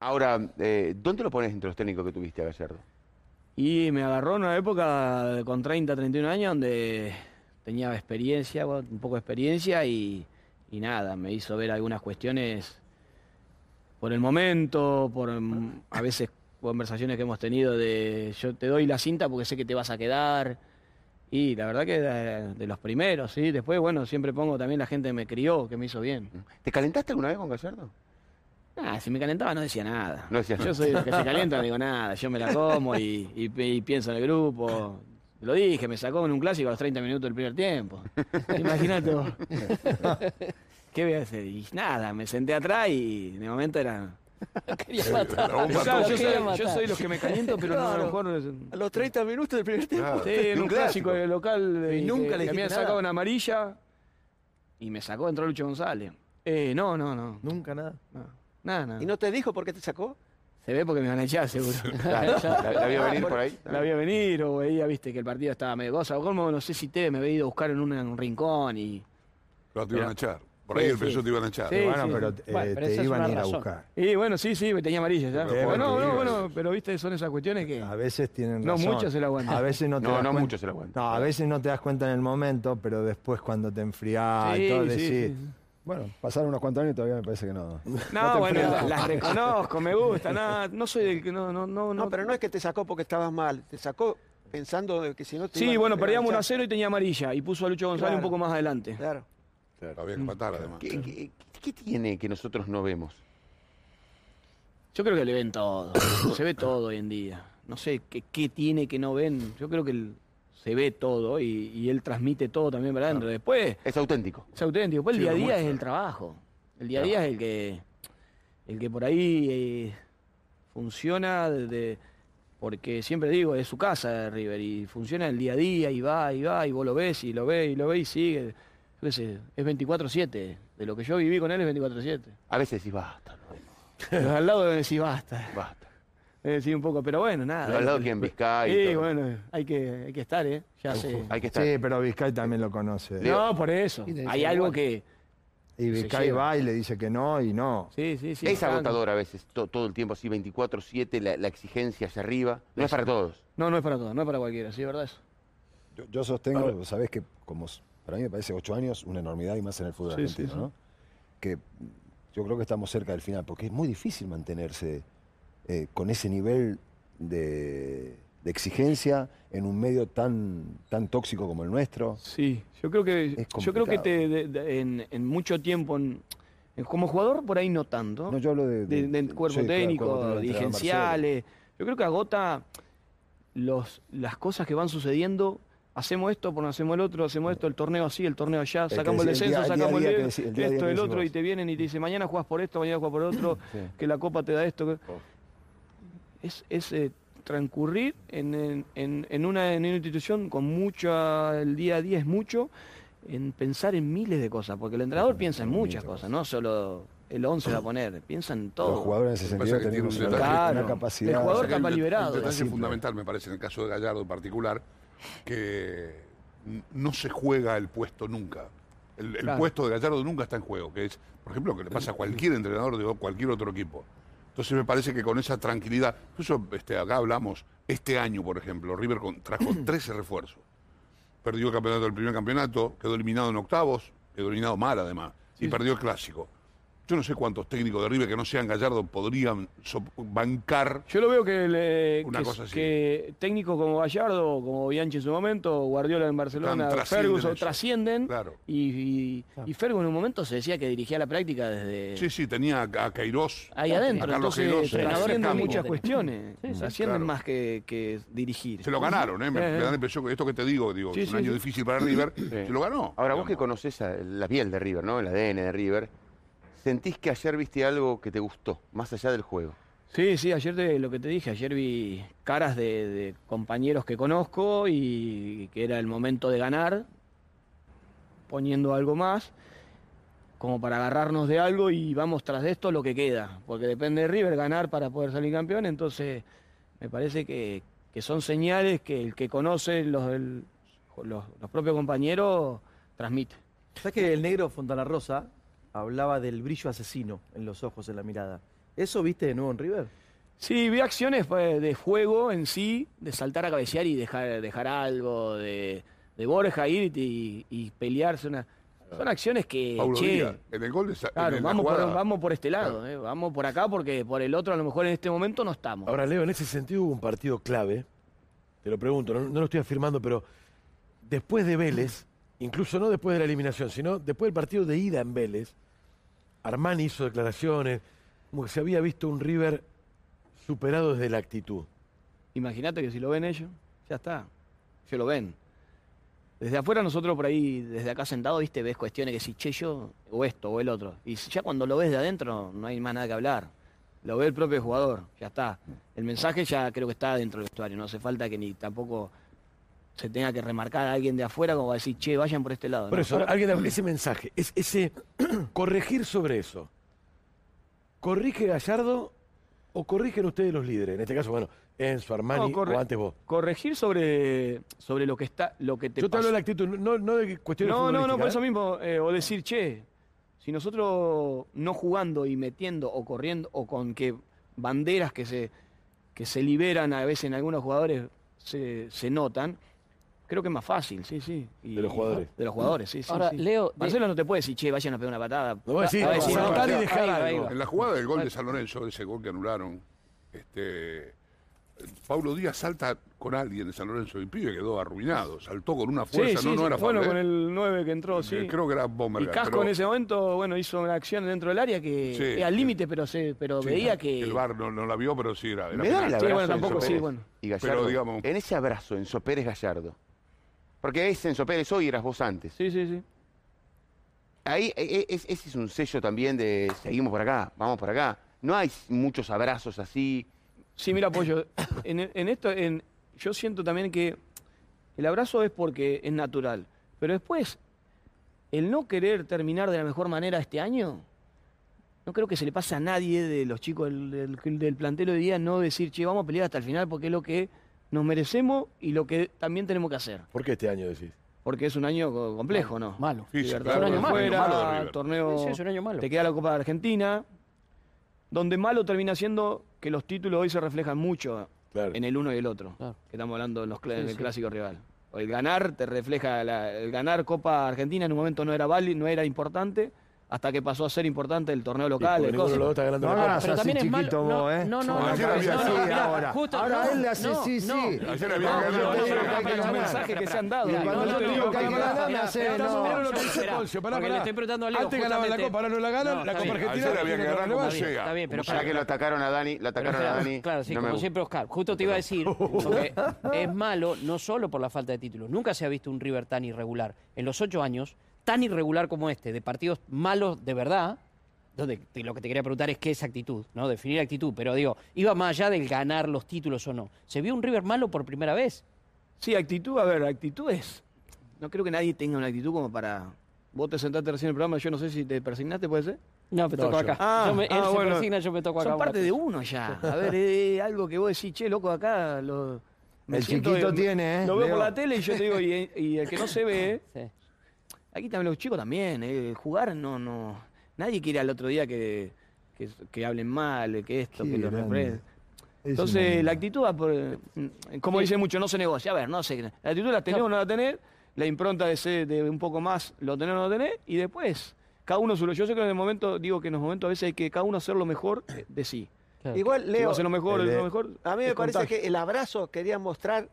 Ahora, eh, ¿dónde lo pones entre los técnicos que tuviste a Gallardo? Y me agarró en una época con 30, 31 años donde tenía experiencia, un poco de experiencia y, y nada, me hizo ver algunas cuestiones por el momento, por mm, a veces conversaciones que hemos tenido de yo te doy la cinta porque sé que te vas a quedar. Y la verdad que de, de los primeros, ¿sí? Después, bueno, siempre pongo también la gente que me crió, que me hizo bien. ¿Te calentaste alguna vez con Gallardo? Ah, si me calentaba no decía nada. No decías yo nada. soy el que se calienta, no digo nada. Yo me la como y, y- y pienso en el grupo. Lo dije, me sacó en un clásico a los 30 minutos del primer tiempo. Imagínate vos. ¿Qué voy a hacer? Y nada, me senté atrás y de momento era... Quería matar. Claro, yo, soy, matar. yo soy los que me caliento, pero no, a lo Claro. mejor... A los 30 minutos del primer tiempo. Claro. Sí, en Un un clásico de local. Y eh, nunca le había sacado una amarilla y me sacó, entró Lucho González. Eh, no, no, no. Nunca nada. no. Nada, nada. ¿Y no te dijo por qué te sacó? Se ve porque me van a echar, seguro. Claro, ¿La, la vio venir por ahí? La voy a venir o veía, viste, que el partido estaba medio cosa. O como no sé si te me había ido a buscar en un, en un rincón y. Pero te iban a echar. Por ahí Sí, el sí. pensó te iban a echar. Sí. bueno, pero, eh, Bueno, pero te iban a ir a buscar. Y bueno, sí, sí, me tenía amarilla ya. Pero Bueno, bueno, no, sí, bueno, pero viste, son esas cuestiones que. A veces tienen No razón. muchos se la aguantan. A veces no te No, das no cuenta. muchos se la aguantan. No, a veces no te das cuenta en el momento, pero después cuando te enfriás y todo sí, decís, sí. Bueno, pasaron unos cuantos años y todavía me parece que no. No, bueno, las reconozco, me gusta, nada, no soy del que no, no, no, No, pero no es que te sacó porque estabas mal. Te sacó pensando que si no te Sí, bueno, perdíamos 1 a echar. 0 y tenía amarilla. Y puso a Lucho González Claro. un poco más adelante. Claro. Había que matar además. ¿Qué, qué- qué tiene que nosotros no vemos? Yo creo que le ven todo. se ve todo hoy en día. No sé qué, qué tiene que no ven. Yo creo que el- se ve todo y, y él transmite todo también para adentro. Después Es auténtico. es auténtico. Después el Sí, día a día muestra. es el trabajo. El día a día es el que, el que por ahí eh, funciona de- de- porque siempre digo, es su casa de River y funciona el día a día y va y va y vos lo ves y lo ves y lo ves y sigue. Yo qué sé, es 24-7. De lo que yo viví con él es 24-7. A veces decís, basta, al lado de decir basta. basta. Es decir, un poco, pero bueno, nada. Pero al lado que en Vizcay y Sí, todo. bueno, hay que, hay que estar, ¿eh? Ya sé. Hay que estar. sí, pero Vizcay también lo conoce. No, por eso. Y Hay algo que. Y Vizcay va y le dice que no y no. Sí, sí, sí. es bastante. agotador a veces, to- todo el tiempo así, 24-7, la, la exigencia hacia arriba. No es para todos. No, no es para todos, no es para cualquiera, sí, ¿verdad? Eso. Yo, yo sostengo, vos sabés que como para mí me parece ocho años una enormidad y más en el fútbol Sí, argentino, sí, sí. ¿no? Que yo creo que estamos cerca del final, porque es muy difícil mantenerse eh, con ese nivel de, de exigencia en un medio tan, tan tóxico como el nuestro. Sí, yo creo que, yo creo que te, de- de- en, en mucho tiempo, en- en- como jugador por ahí no tanto, No, yo hablo de... cuerpo técnico, dirigenciales. Yo creo que agota los, las cosas que van sucediendo. Hacemos esto, por no hacemos el otro, hacemos esto, el torneo así, el torneo allá, sacamos el descenso, sacamos el, esto, el otro, y te vienen y te dicen, mañana juegas por esto, mañana juegas por otro, Sí. que la copa te da esto. que- Es, es eh, transcurrir en, en- en- una, en una institución con mucha, el día a día es mucho, en pensar en miles de cosas, porque el entrenador piensa en muchas cosas, no solo el 11 va a poner, piensa en todo. Los jugadores en ese sentido tiene un una, capacidad... El jugador que de- liberado. Un detalle fundamental, me parece, en el caso de Gallardo en particular, que no se juega el puesto nunca. El, el Claro. puesto de Gallardo nunca está en juego, que es, por ejemplo, lo que le pasa a cualquier entrenador de cualquier otro equipo. Entonces me parece que con esa tranquilidad, incluso este, acá hablamos, este año, por ejemplo, River con- trajo 13 refuerzos. Perdió el campeonato del primer campeonato, quedó eliminado en octavos, quedó eliminado mal además, y perdió el clásico. Yo no sé cuántos técnicos de River que no sean Gallardo podrían so- bancar Yo lo veo que, le- Una que, cosa así. que técnicos como Gallardo, como Bianchi en su momento, Guardiola en Barcelona, trascienden Ferguson eso. trascienden. Claro. Y, y, y Ferguson en un momento se decía que dirigía la práctica desde Sí, sí, tenía a Queiroz. ahí adentro. a Carlos Entonces Queiroz, trascienden muchas cuestiones. trascienden Claro. más que, que dirigir. Se lo ganaron, ¿eh? Me, Eh, me da la impresión que esto que te digo, digo, Sí, es un sí, año sí. difícil para River, se lo ganó. Ahora, vos que conocés a- la piel de River, ¿no? El ADN de River, ¿sentís que ayer viste algo que te gustó, más allá del juego? Sí, sí, ayer te- lo que te dije, ayer vi caras de, de compañeros que conozco y que era el momento de ganar, poniendo algo más, como para agarrarnos de algo y vamos tras de esto lo que queda, porque depende de River ganar para poder salir campeón, entonces me parece que, que son señales que el que conoce los, los propios compañeros transmite. ¿Sabes que el negro Fontana Rosa hablaba del brillo asesino en los ojos, en la mirada? ¿Eso viste de nuevo en River? Sí, vi acciones pues, de juego en sí, de saltar a cabecear y dejar, dejar algo, de, de Borja ir y, y pelearse. Una, son acciones que, Paulo che, Díaz, en el gol de claro, en la vamos, jugada- por, vamos por este lado, eh, vamos por acá porque por el otro a lo mejor en este momento no estamos. Ahora, Leo, en ese sentido hubo un partido clave. Te lo pregunto, no, no lo estoy afirmando, pero después de Vélez, incluso no después de la eliminación, sino después del partido de ida en Vélez, Armani hizo declaraciones, como que se había visto un River superado desde la actitud. Imagínate que si lo ven ellos, ya está. Se lo ven. Desde afuera nosotros por ahí, desde acá sentado, viste, ves cuestiones que si, che, o esto, o el otro. Y ya cuando lo ves de adentro, no hay más nada que hablar. Lo ve el propio jugador, ya está. El mensaje ya creo que está dentro del vestuario, no hace falta que ni tampoco se tenga que remarcar a alguien de afuera como para decir, che, vayan por este lado. Por eso, alguien, ese mensaje, es, ese corregir sobre eso. ¿Corrige Gallardo o corrigen ustedes los líderes? En este caso, bueno, Enzo, Armani No, o antes vos. Corregir sobre, sobre lo que está, lo que te Yo te hablo de la actitud, no, no de cuestiones No, no, no, por eso ¿eh? mismo. eh, o decir, che, si nosotros no jugando y metiendo o corriendo o con que banderas que se, que se liberan a veces en algunos jugadores se, se notan, creo que es más fácil, sí, sí. Y- De los jugadores. De los jugadores, sí, sí. Ahora, sí. Leo, de- Marcelo no te puede decir, che, vayan a pegar una patada. No voy a decir, no, y no, dejar algo. En la jugada del gol de San Lorenzo, ese gol que anularon, este, Paulo Díaz salta con alguien de San Lorenzo y pibe quedó arruinado. Saltó con una Sí, fuerza, sí, no, no sí, era bueno, con ¿eh? el 9 que entró, sí. Eh, Creo que era Y Bomberger. Casco pero en ese momento, bueno, hizo una acción dentro del área que Sí, era al sí. límite, pero se, pero sí, veía que. El VAR no, no la vio, pero sí era. era Me da el Sí, abrazo bueno, de tampoco, Enzo sí, Pérez bueno. Y Gallardo, Pero, digamos- en ese abrazo, Enzo Pérez Gallardo. Porque es Enzo Pérez hoy, eras vos antes. Sí, sí, sí. Ahí e- e- es- ese es un sello también de seguimos por acá, vamos por acá. No hay muchos abrazos así. Sí, mira, Pollo, en, en esto, en, yo siento también que el abrazo es porque es natural, pero después, el no querer terminar de la mejor manera este año, no creo que se le pase a nadie de los chicos del, del, del plantel hoy día no decir, che, vamos a pelear hasta el final porque es lo que nos merecemos y lo que también tenemos que hacer. ¿Por qué este año decís? Porque es un año co- complejo, ¿no? malo. Sí, sí, Libertadores claro, un año malo, fuera, malo torneo, Sí, es un año malo. te queda la Copa de Argentina, donde malo termina siendo que los títulos hoy se reflejan mucho Claro. en el uno y el otro, Claro. que estamos hablando en, los cla- Sí, en el sí. clásico rival. El ganar te refleja, la- el ganar Copa Argentina en un momento no era válido, no era importante, hasta que pasó a ser importante el torneo local, está ganando No la Pero así también es malo. No, vos, ¿eh? no, no, Ayer no, había no, sido- no, mirá, ahora. justo- Ahora no, él le hace no, sí, sí. no. Ayer había No, ganado. que los mensajes se han dado. Cuando yo te digo que hay que ganar, ganar, me hace, Estás no. mirando lo que dice Poncio, pará, porque le pará. estoy preguntando a Leo, Antes ganaban la Copa, ahora no la ganan, la Copa. Argentina Ayer había que ganar. Está bien, pero Ya que lo atacaron a Dani, lo atacaron a Dani. Claro, sí, no me como siempre Oscar. Justo te iba a decir, porque es malo no solo por la falta de títulos. Nunca se ha visto un River tan irregular. En los ocho años, tan irregular como este, de partidos malos de verdad, donde te- lo que te quería preguntar es qué es actitud, ¿no? Definir actitud. Pero digo, iba más allá del ganar los títulos o no. ¿Se vio un River malo por primera vez? Sí, actitud, a ver, actitud es. No creo que nadie tenga una actitud como para. Vos te sentaste recién en el programa, yo no sé si te persignaste, ¿puede ser? No, me No, toco yo. acá. Ah, Yo me- él ah, se bueno. persigna, yo me toco acá. Son parte de uno ya. A ver, es algo que vos decís, che, loco, acá lo. me El siento- chiquito tiene, ¿eh? Lo veo Leo. por la tele y yo te digo, y, y el que no se ve, Sí. Aquí también los chicos también, eh, jugar no, no. Nadie quiere al otro día que, que, que hablen mal, que esto, Qué que lo Es Entonces, la actitud va por. Como dice mucho, no se negocia. A ver, no sé. La actitud la tenemos o no la tenés. La impronta de ser de un poco más, lo tenés o no lo tenés. Y después, cada uno su. Yo sé que en el momento, digo que en los momentos a veces hay que cada uno hacer lo mejor de- sí. Claro. Igual, Si Leo, haces lo mejor, de- lo mejor. a mí me parece contagio. que el abrazo quería mostrar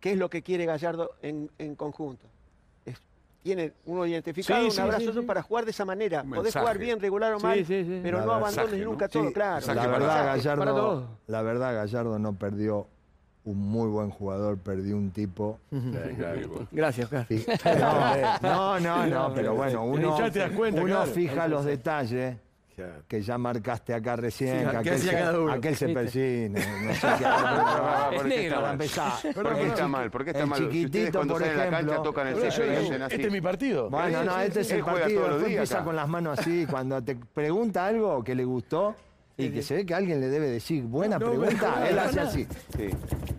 qué es lo que quiere Gallardo en, en conjunto. Es- tiene uno identificado Sí, un sí, abrazo sí, para jugar de esa manera. Un Podés jugar bien, regular o mal, sí, sí. pero no abandones Mensaje, ¿no? nunca Sí, todo, claro. La verdad, Gallardo, todos. la verdad, Gallardo no perdió un muy buen jugador, perdió un tipo. Gracias. Fi- No, no, no, no, pero bueno, uno, uno fija los detalles Claro. que ya marcaste acá recién, Sí, que ¿qué aquel se, aquel se ¿Viste? persine, no sé qué. Ah, ¿por Es qué negro. está Para mal? empezar. ¿Por qué está mal? ¿Por qué está el mal? Si chiquitito, cuando por salen a la cancha ejemplo. tocan el sello y hacen así. Este es mi partido. Bueno, no, este es el juega partido. todos los Después días empieza acá. con las manos así. Cuando te pregunta algo que le gustó, Y que se ve que alguien le debe decir, buena pregunta, él hace así. Sí.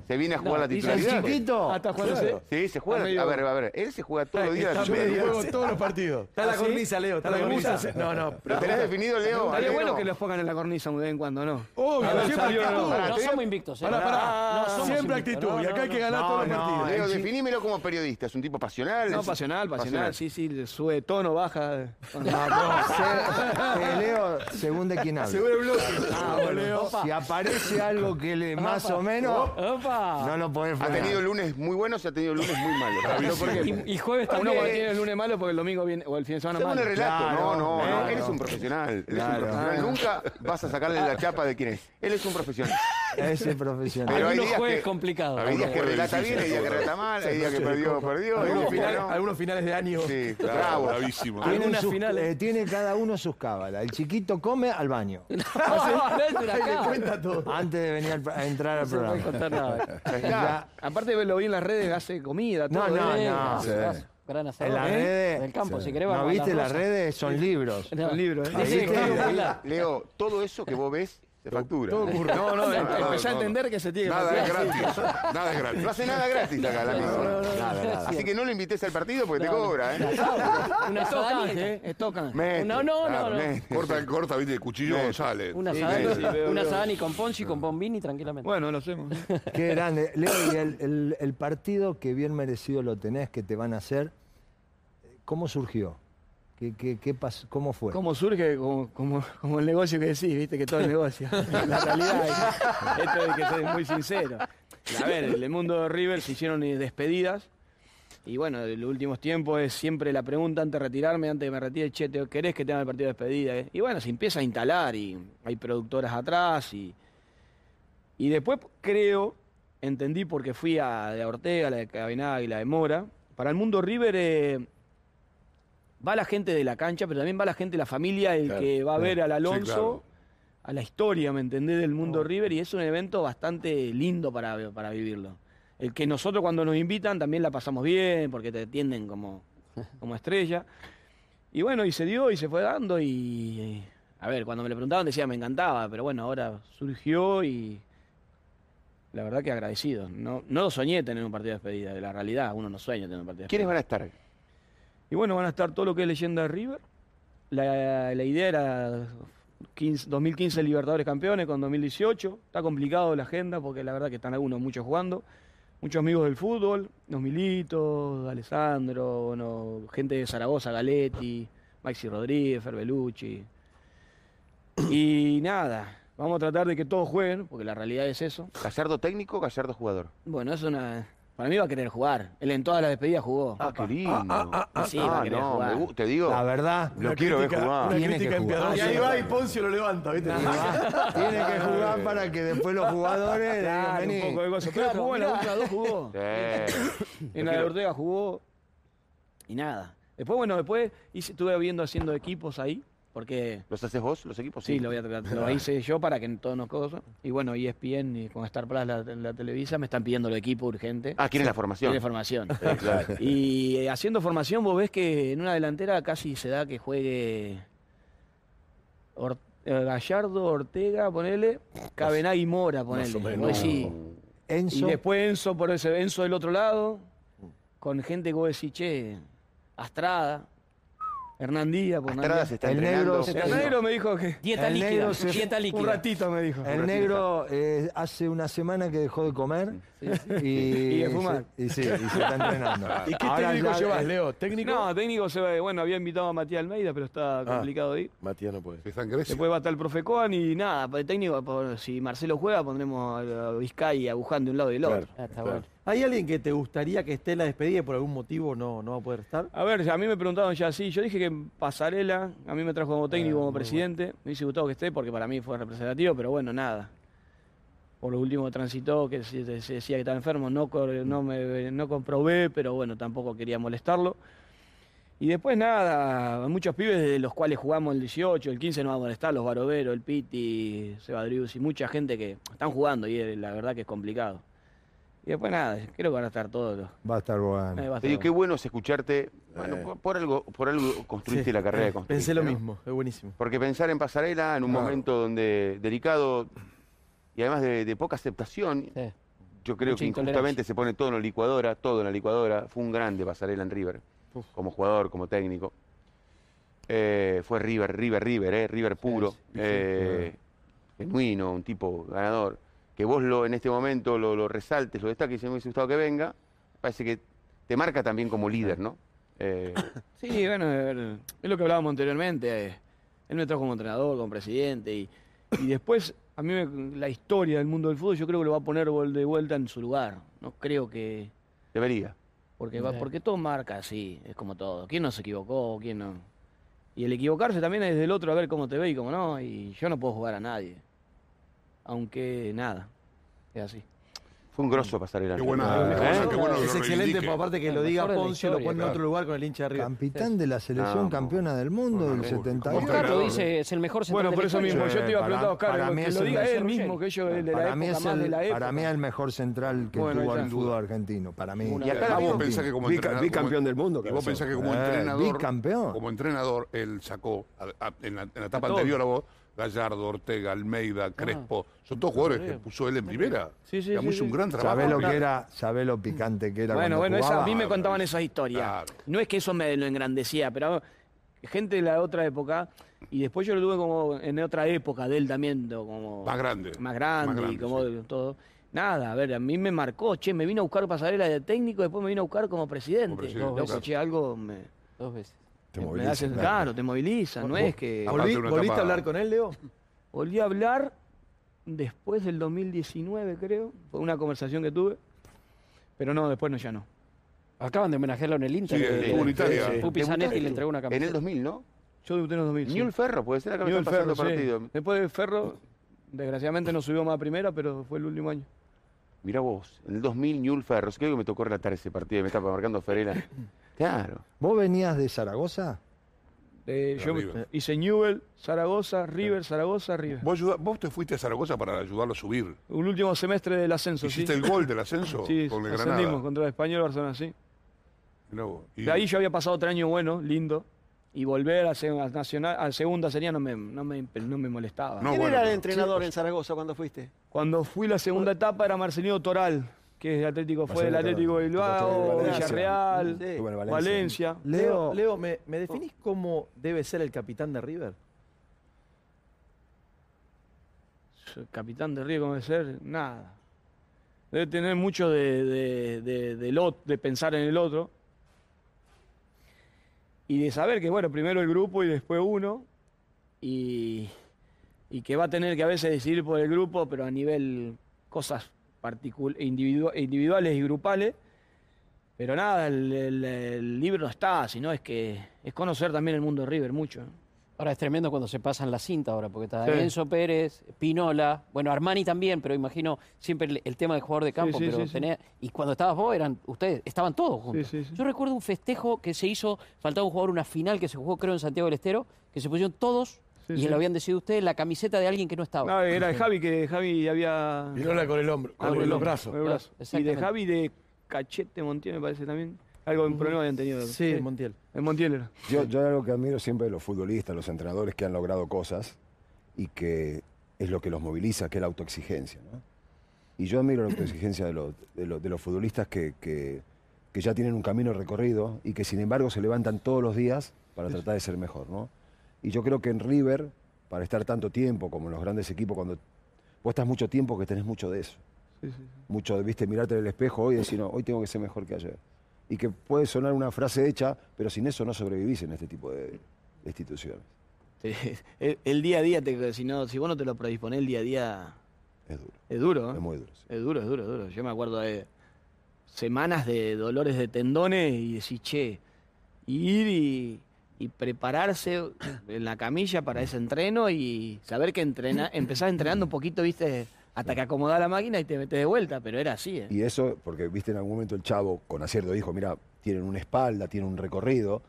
Se viene a jugar No, la titularidad. chiquito, Ah, está jugando Sí, se juega. A ver, a ver. Él se juega todos los días. Medio titularidad. juego todos los partidos. Está en la cornisa, Leo. Está en la cornisa. No, no. ¿Lo tenés definido, Leo? Estaría bueno que los pongan en la cornisa de vez en cuando, ¿no? Obvio, siempre salió- actitud. No somos invictos. ¿eh? Pará, pará. Siempre actitud. Y acá hay que ganar todos los partidos. Leo, definímelo como periodista. ¿Es un tipo pasional? No, pasional, pasional, sí, sí, sube tono, baja. No, Leo, según de quién habla. Seguro el bloque. Ah, bueno, si aparece algo que le más o menos, ¡Opa! no lo podés Ha frenar. tenido lunes muy buenos y ha tenido lunes muy malos. Pero ¿por qué? Y, y jueves Uno también. cuando tiene el lunes malo porque el domingo viene, o el fin de semana malo. el relato, Claro, no, no, no. claro. Él es un profesional. Él es un Claro. profesional. Nunca vas a sacarle la chapa de quién es. Él es un profesional. Ese profesional. Pero hay Algunos días jueves que- complicados. Hay días que relata bien, hay días que relata mal, hay días que perdió, perdió. hay días Algunos que finales, ganó. algunos finales de año. Sí, Claro, bravo. bravísimo. Tienen Algunas sus- finales. eh, tiene cada uno sus cábalas. El chiquito come al baño No, no, acá. Cuenta todo. antes de venir a entrar al No programa. contar nada. Ya, Aparte lo vi en las redes, hace comida, No, todo. no, ¿eh? no. Sí. Gran asador. en las ¿Eh? redes. Del campo, si querés ¿No viste la las redes? Son libros. No. Un libro, ¿eh? Dice que ¿Viste? Carlos Villar. Leo, todo eso que vos ves se factura. No, no, empecé a entender que se tiene que Nada es gratis. Nada es gratis. No hace nada gratis acá amigo. Nada, nada. Así que no lo invites al partido porque te cobra, ¿eh? Una tocan, ¿eh? Tocan. No, no, no. Corta, corta, viste, el cuchillo. González. Una asadani con Ponchi, con Bombini, tranquilamente. Bueno, lo hacemos. Qué grande. Leo, y el partido que bien merecido lo tenés, que te van a hacer, ¿cómo surgió? ¿Qué, qué, qué pasó? ¿Cómo fue? ¿Cómo surge? Como, como, como el negocio que decís, viste que todo es negocio. La realidad es esto es que soy muy sincero. A ver, en el mundo de River se hicieron eh, despedidas. Y bueno, en los últimos tiempos es siempre la pregunta antes de retirarme, antes de que me retire, che, ¿te- ¿querés que tenga el partido de despedida? eh? Y bueno, se empieza a instalar y hay productoras atrás y, y después creo, entendí porque fui a de Ortega, la de Cabinada y la de Mora. Para el mundo River eh, va la gente de la cancha, pero también va la gente de la familia, el Claro, que va a ver al Alonso, claro. a la historia, ¿me entendés? Del mundo River y es un evento bastante lindo para, para vivirlo. El que nosotros cuando nos invitan también la pasamos bien, porque te atienden como, como estrella. Y bueno, y se dio y se fue dando y... A ver, cuando me lo preguntaban decía me encantaba, pero bueno, ahora surgió y la verdad que agradecido. No, no lo soñé tener un partido de despedida, de la realidad, uno no sueña tener un partido de ¿Quiénes despedida. van a estar? Y bueno, van a estar todo lo que es leyenda de River. La, la idea era 15 2015 Libertadores Campeones con 2018. Está complicado la agenda porque la verdad que están algunos muchos jugando. Muchos amigos del fútbol, los Militos, Alessandro, bueno, gente de Zaragoza, Galetti, Maxi Rodríguez, Ferbelucci. Y nada, vamos a tratar de que todos jueguen, porque la realidad es eso. ¿Gallardo técnico o Gallardo jugador? Bueno, es una... Para mí va a querer jugar. Él en todas las despedidas jugó. Ah, qué lindo. Y sí, va a Ah, querer no, jugar. me gu- te digo, La verdad, lo quiero ver jugar. Una Tiene crítica que jugar. empiadosa. Y ahí va y Poncio lo levanta, ¿viste? tiene que jugar para que después los jugadores le digan, Claro, vení. un poco de cosas. Pero jugó en la última dos jugó. Sí. En la de Ortega jugó. Y nada. Después, bueno, después hice, estuve viendo haciendo equipos ahí. Porque ¿Los haces vos, los equipos? sí, lo, voy a, lo hice yo para que todos nos cosas. Y bueno, ESPN y con Star Plus, la, la televisa, me están pidiendo el equipo urgente. Ah, ¿quieren la formación? Tiene formación. Y eh, haciendo formación, vos ves que en una delantera casi se da que juegue Or- eh, Gallardo, Ortega, ponele, Cabená y Mora, ponele. o menos. Vos decís, y Enzo, después Enzo por ese Enzo del otro lado, con gente que vos decís, che, Astrada, Hernán Díaz, por Estrada se está El entrenando. negro se El negro me dijo que Dieta El líquida. negro se- Dieta líquida. un ratito me dijo. el negro eh, hace una semana que dejó de comer y, Y de fumar. se- y sí, y se está entrenando. ¿Y qué Ahora técnico ya- llevas, Leo? ¿Técnico? No, técnico se ve, bueno, había invitado a Matías Almeida, pero está Ah. complicado de ir. Matías no puede. Está en Grecia. Después va a estar el profe Coan y nada, para el técnico, por- si Marcelo juega, pondremos a Vizcay y a Buján de un lado y del otro. Claro. Ah, está Claro. bueno. ¿Hay alguien que te gustaría que esté en la despedida y por algún motivo no, no va a poder estar? A ver, a mí me preguntaron ya así, yo dije que Pasarela, a mí me trajo como técnico, Ah, como presidente, me hubiese gustado que esté porque para mí fue representativo, pero bueno, nada. Por lo último transitó, que se, decía que estaba enfermo, no, no, me, no comprobé, pero bueno, tampoco quería molestarlo. Y después nada, muchos pibes de los cuales jugamos el 18, el 15 no vamos a molestar, los Barovero, el Piti, Sebadrius y mucha gente que están jugando y eh, la verdad que es complicado. Y después nada, creo que van a estar todos los... Va a estar bueno. eh, va a Te digo, qué bueno. es escucharte. Bueno, Eh. por, por algo, por algo construiste Sí, la carrera de eh, Pensé lo ¿no? mismo, es buenísimo. Porque pensar en pasarela en un Claro. momento donde delicado y además de, de poca aceptación, Sí. yo creo Mucha que injustamente se pone todo en la licuadora, todo en la licuadora. Fue un grande pasarela en River, Uf. como jugador, como técnico. Eh, fue River, River, River, eh, River puro, sí, eh, genuino, un tipo ganador. Que vos lo en este momento lo, lo resaltes, lo destaques y me hubiese gustado que venga, parece que te marca también como líder, ¿no? Eh, Sí, bueno, es lo que hablábamos anteriormente. eh, Él me trajo como entrenador, como presidente. Y, y después, a mí me- la historia del mundo del fútbol, yo creo que lo va a poner de vuelta en su lugar. No creo que. debería. Porque, va, Sí. porque todo marca así, es como todo. ¿Quién no se equivocó? ¿Quién no? Y el equivocarse también es del otro a ver cómo te ve y cómo no. Y yo no puedo jugar a nadie. Aunque nada, es así. Fue un grosso. Qué buena- ¿Eh? qué buena- qué bueno que es lo excelente, reivindique. por aparte que El lo diga mejor de la Poncio, lo historia, pone en claro. otro lugar con el hincha de River. Capitán de la selección No, campeona del mundo del Por favor. 71. Oscar lo dice, es el mejor central Bueno, de por la eso historia. mismo, yo te iba a preguntar a Oscar, para que mí es lo el diga él mejor mismo, que ellos de la Para época, es más de el, la época. para mí es el mejor central que Bueno, tuvo ahí el está. fútbol argentino. Para mí. Y acá Ah, vos pensás que como entrenador. bicampeón del mundo, Y vos cabezón. pensás que como Eh, entrenador. bicampeón. Como entrenador, él sacó a- a- en, la, en la etapa anterior a vos, Gallardo, Ortega, Almeida, Crespo. Son todos jugadores que puso él en primera. Sí, sí, Digamos, sí, hizo un gran trabajo. ¿Sabés lo que era? ¿Sabés lo picante que era Bueno, bueno, esa- a mí me contaban claro. esa historia. Claro. No es que eso me lo engrandecía, pero gente de la otra época, y después yo lo tuve como en otra época de él también, como Más grande. más grande, Más y como sí. todo. Nada, a ver, a mí me marcó, che, me vino a buscar pasarela de técnico, después me vino a buscar como presidente. Como presidente, Loco, claro. che, algo me, Dos veces. Te me moviliza, hace, claro. claro, te moviliza, no es que... ¿Volví- ¿Volviste a hablar con él, Leo? Volví a hablar después del 2019, creo, fue una conversación que tuve, pero no, después no, ya no. Acaban de homenajearlo en el Inter. Sí, estuvo en Italia. Pupi ¿Debutaste Zanetti le entregó una En el camiseta. 2000, ¿no? Yo debuté en los 2000. sí. Newell Ferro, puede ser pasando Ferro, sí. partido. Después de Ferro, desgraciadamente no subió más a primera, pero fue el último año. Mirá vos, en el 2000 Newell Ferro. Creo que me tocó relatar ese partido, me estaba marcando Ferela. Claro. ¿Vos venías de Zaragoza? Eh, De yo River. hice Newell, Zaragoza, River, Zaragoza, River. Vos, ayuda- vos te fuiste a Zaragoza para ayudarlo a subir. Un último semestre del ascenso, sí. Hiciste el gol del ascenso Sí, con el ascendimos Granada. contra el Español Barcelona, sí. Y- De ahí yo había pasado otro año bueno, lindo, y volver a, nacional, a segunda sería no me, no me, no me molestaba. No, ¿Quién bueno, era el pero- entrenador en Zaragoza cuando fuiste? Cuando fui la segunda etapa era Marcelino Toral, que es de Atlético, fue del Marcelino Atlético Toral, Bilbao, Valencia. Villarreal, Sí. Estuvo en Valencia. Leo, Leo ¿me, me definís cómo debe ser el capitán de River? capitán de Río, ¿cómo debe ser? Nada. Debe tener mucho de, de, de, del ot- de pensar en el otro. Y de saber que, bueno, primero el grupo y después uno. Y, y que va a tener que a veces decidir por el grupo, pero a nivel cosas individu- individuales y grupales. Pero nada, el, libro no está, sino es que es conocer también el mundo de River mucho. Ahora es tremendo cuando se pasan la cinta ahora, porque está Sí. Enzo Pérez, Pinola, bueno, Armani también, pero imagino siempre el, el tema del jugador de campo, sí, pero sí, sí. tenía- y cuando estabas vos eran ustedes, estaban todos juntos. Sí, sí, sí. Yo recuerdo un festejo que se hizo, faltaba un jugador, una final que se jugó creo en Santiago del Estero, que se pusieron todos Sí, y sí. lo habían decidido ustedes la camiseta de alguien que no estaba. No, era de Javi, que Javi había... Pinola con el hombro, con brazos. con el brazo. Y de. Javi de Cachete Montiel, me parece también. Algo en problema habían tenido. Sí, Montiel. En Montiel era. Yo, yo algo que admiro siempre de los futbolistas, los entrenadores que han logrado cosas y que es lo que los moviliza, que es la autoexigencia. ¿no? Y yo admiro la autoexigencia de los, de los, de los futbolistas que, que- que ya tienen un camino recorrido y que sin embargo se levantan todos los días para tratar de ser mejor. ¿no? Y yo creo que en River, para estar tanto tiempo como en los grandes equipos, cuando vos estás mucho tiempo, que tenés mucho de eso. Sí, sí, Mucho de, viste, mirarte en el espejo hoy y decir, no, hoy tengo que ser mejor que ayer. Y que puede sonar una frase hecha, pero sin eso no sobrevivís en este tipo de, de instituciones. sí. El, el día a día, te- si, no, si vos no te lo predisponés, el día a día Es duro, es duro. ¿eh? es muy duro. sí. Es duro, es duro, es duro. Yo me acuerdo de semanas de dolores de tendones y decir, che, ir y, y prepararse en la camilla para ese entreno y saber que entrena, empezás entrenando un poquito, viste, hasta que acomodás la máquina y te metes de vuelta, pero era así, ¿eh? Y eso, porque viste en algún momento el chavo con acierto dijo, mira, tienen una espalda, tienen un recorrido,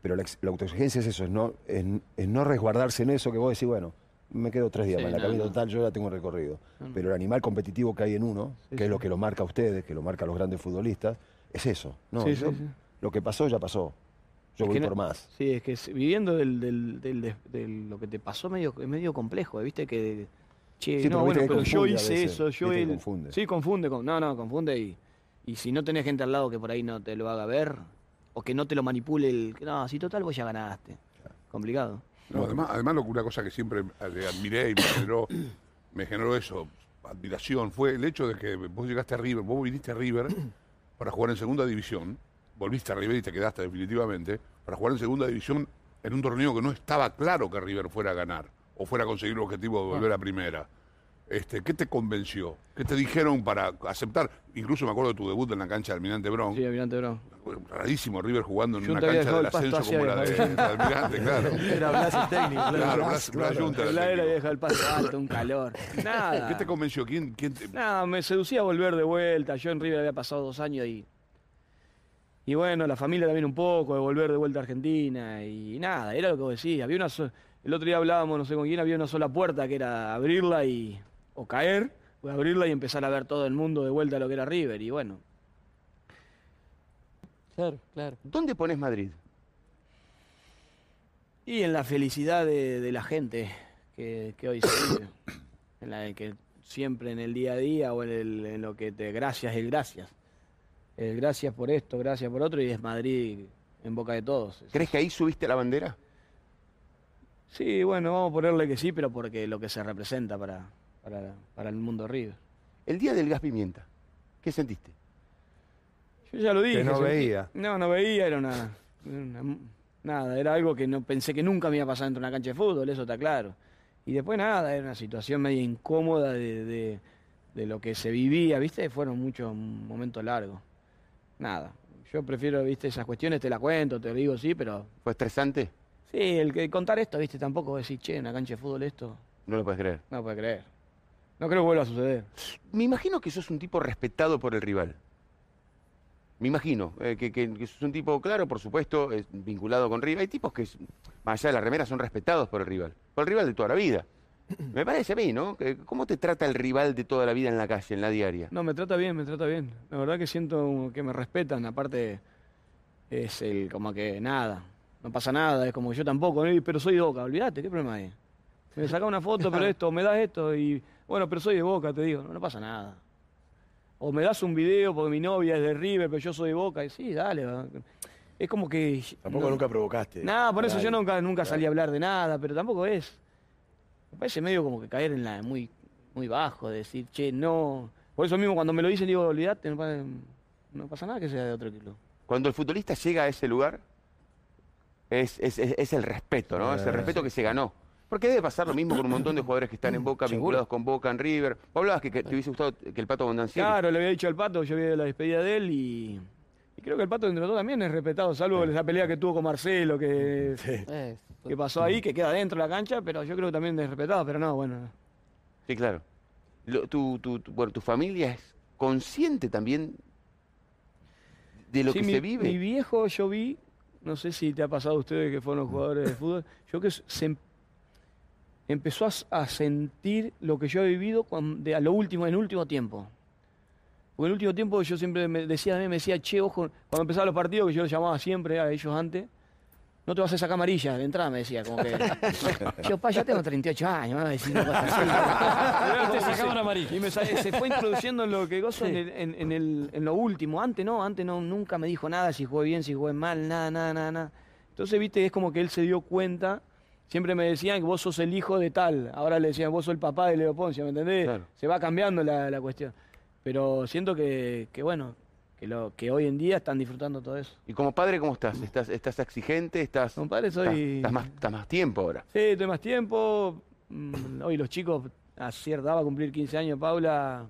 pero la, la autoexigencia es eso, es no, es, es no resguardarse en eso que vos decís, bueno, me quedo tres días Sí, más. La no, cabina no. total yo la tengo el recorrido. Pero el animal competitivo que hay en uno, Sí, que es lo que lo marca a ustedes, que lo marca a los grandes futbolistas, es eso. No, yo-. Lo que pasó, ya pasó. Yo Es voy por más. Sí, es que viviendo del, del, del- de- lo que te pasó medio, es medio complejo, ¿eh? ¿viste? Que, che, Sí, no, pero viste bueno, que pero yo hice veces, eso, yo él. confunde. Sí, confunde, con- no, no, confunde y, y si no tenés gente al lado que por ahí no te lo haga ver, o que no te lo manipule el, no, si total vos ya ganaste. Complicado. No, además, además lo que una cosa que siempre le admiré y me generó, me generó eso, admiración, fue el hecho de que vos llegaste a River, vos viniste a River para jugar en segunda división, volviste a River y te quedaste definitivamente, para jugar en segunda división en un torneo que no estaba claro que River fuera a ganar o fuera a conseguir el objetivo de volver a primera. Este, ¿Qué te convenció? ¿Qué te dijeron para aceptar? Incluso me acuerdo de tu debut en la cancha de Almirante Brown. Sí, Almirante Brown. Rarísimo River jugando en una cancha del ascenso como la de, Almirante, claro. Era Blas el técnico. claro. Blas, Junta era el La era técnico. vieja el paso alto, un calor. Nada. ¿Qué te convenció? ¿Quién, quién te- Nada, me seducía volver de vuelta. Yo en River había pasado dos años y. Y bueno, la familia también un poco, de volver de vuelta a Argentina. Y nada, era lo que vos decís. Había una El otro día hablábamos, no sé con quién, había una sola puerta que era abrirla y. o caer, o abrirla y empezar a ver todo el mundo de vuelta a lo que era River. Y bueno, Claro, claro. ¿Dónde pones Madrid? Y en la felicidad de, de la gente que, que hoy se vive. En la de que siempre en el día a día o en, el- en lo que te gracias, el gracias. El gracias por esto, gracias por otro y es Madrid en boca de todos. ¿Crees que ahí subiste la bandera? Sí, bueno, vamos a ponerle que sí, pero porque lo que se representa para, para, para el mundo River. El día del gas pimienta, ¿qué sentiste? Yo ya lo dije. no sentí- veía. No, no veía, era una, una- Nada, era algo que no pensé que nunca me iba a pasar dentro de una cancha de fútbol, eso está claro. Y después nada, era una situación medio incómoda de, de- de lo que se vivía, ¿viste? Fueron muchos momentos largos. Nada, yo prefiero, ¿viste? Esas cuestiones te las cuento, te lo digo, sí, pero... ¿Fue estresante? Sí, el que contar esto, ¿viste? Tampoco decir, che, una cancha de fútbol esto, No lo puedes creer. no puede creer. No creo que vuelva a suceder. Me imagino que sos un tipo respetado por el rival. Me imagino eh, que, que, que sos un tipo, claro, por supuesto, es vinculado con River. Hay tipos que, más allá de la remera, son respetados por el rival. Por el rival de toda la vida. Me parece a mí, ¿no? ¿Cómo te trata el rival de toda la vida en la calle, en la diaria? No, me trata bien, me trata bien. La verdad que siento que me respetan. Aparte, es el como que nada, no pasa nada. Es como que yo tampoco, ¿no? pero soy de boca. Olvídate, ¿qué problema hay? Me saca una foto, pero esto, me das esto y bueno, pero soy de boca, te digo, no, no pasa nada. O me das un video porque mi novia es de River, pero yo soy de boca. Y sí, dale. va. Es como que. Tampoco no- nunca provocaste. Nada, por eso yo nunca, nunca salí a hablar de nada, pero tampoco es. Me parece medio como que caer en la muy, muy bajo, decir, che, no. Por eso mismo cuando me lo dicen digo, olvídate, no, no pasa nada que sea de otro club. Cuando el futbolista llega a ese lugar, es, es- es- es el respeto, ¿no? Es el respeto que se ganó. Porque debe pasar lo mismo con un montón de jugadores que están en Boca, vinculados con Boca, en River. Vos hablabas que, que te hubiese gustado que el Pato Bondancieri... Claro, le había dicho al Pato, yo vi la despedida de él y, y creo que el Pato entre los dos también es respetado, salvo esa pelea que tuvo con Marcelo, que, Eh, que pasó ahí, que queda dentro de la cancha, pero yo creo que también es respetado, pero no, bueno. Sí, claro. Lo- tu, tu- tu- bueno, tu familia es consciente también de lo Sí, que mi, se vive. Mi viejo, yo vi, no sé si te ha pasado a ustedes que fueron jugadores de fútbol, yo que se em- empezó a, sentir lo que yo he vivido de, a lo último, en el último tiempo. Porque en el último tiempo yo siempre me decía, a mí me decía, che, ojo, cuando empezaban los partidos, que yo los llamaba siempre a ellos antes, no te vas a sacar amarilla de entrada, me decía, como que. yo, pa, ya tengo 38 años, me va a decir una cosa así. Te sacaban amarilla. Y me sa- se fue introduciendo en lo que gozo en, el- en- en el- en lo último. Antes no, antes no, nunca me dijo nada, si jugué bien, si jugué mal, nada, nada, nada, nada. Entonces, viste, es como que él se dio cuenta. Siempre me decían que vos sos el hijo de tal. Ahora le decían, vos sos el papá de Leo Poncio, ¿me entendés? Claro. Se va cambiando la, la cuestión. Pero siento que, que bueno, que, lo, que hoy en día están disfrutando todo eso. Y como padre, ¿cómo estás? ¿Estás, estás exigente? ¿Estás, Como padre soy... estás más, estás más tiempo ahora? Sí, estoy más tiempo. Mm, Hoy los chicos, a cierta edad va a cumplir 15 años, Paula,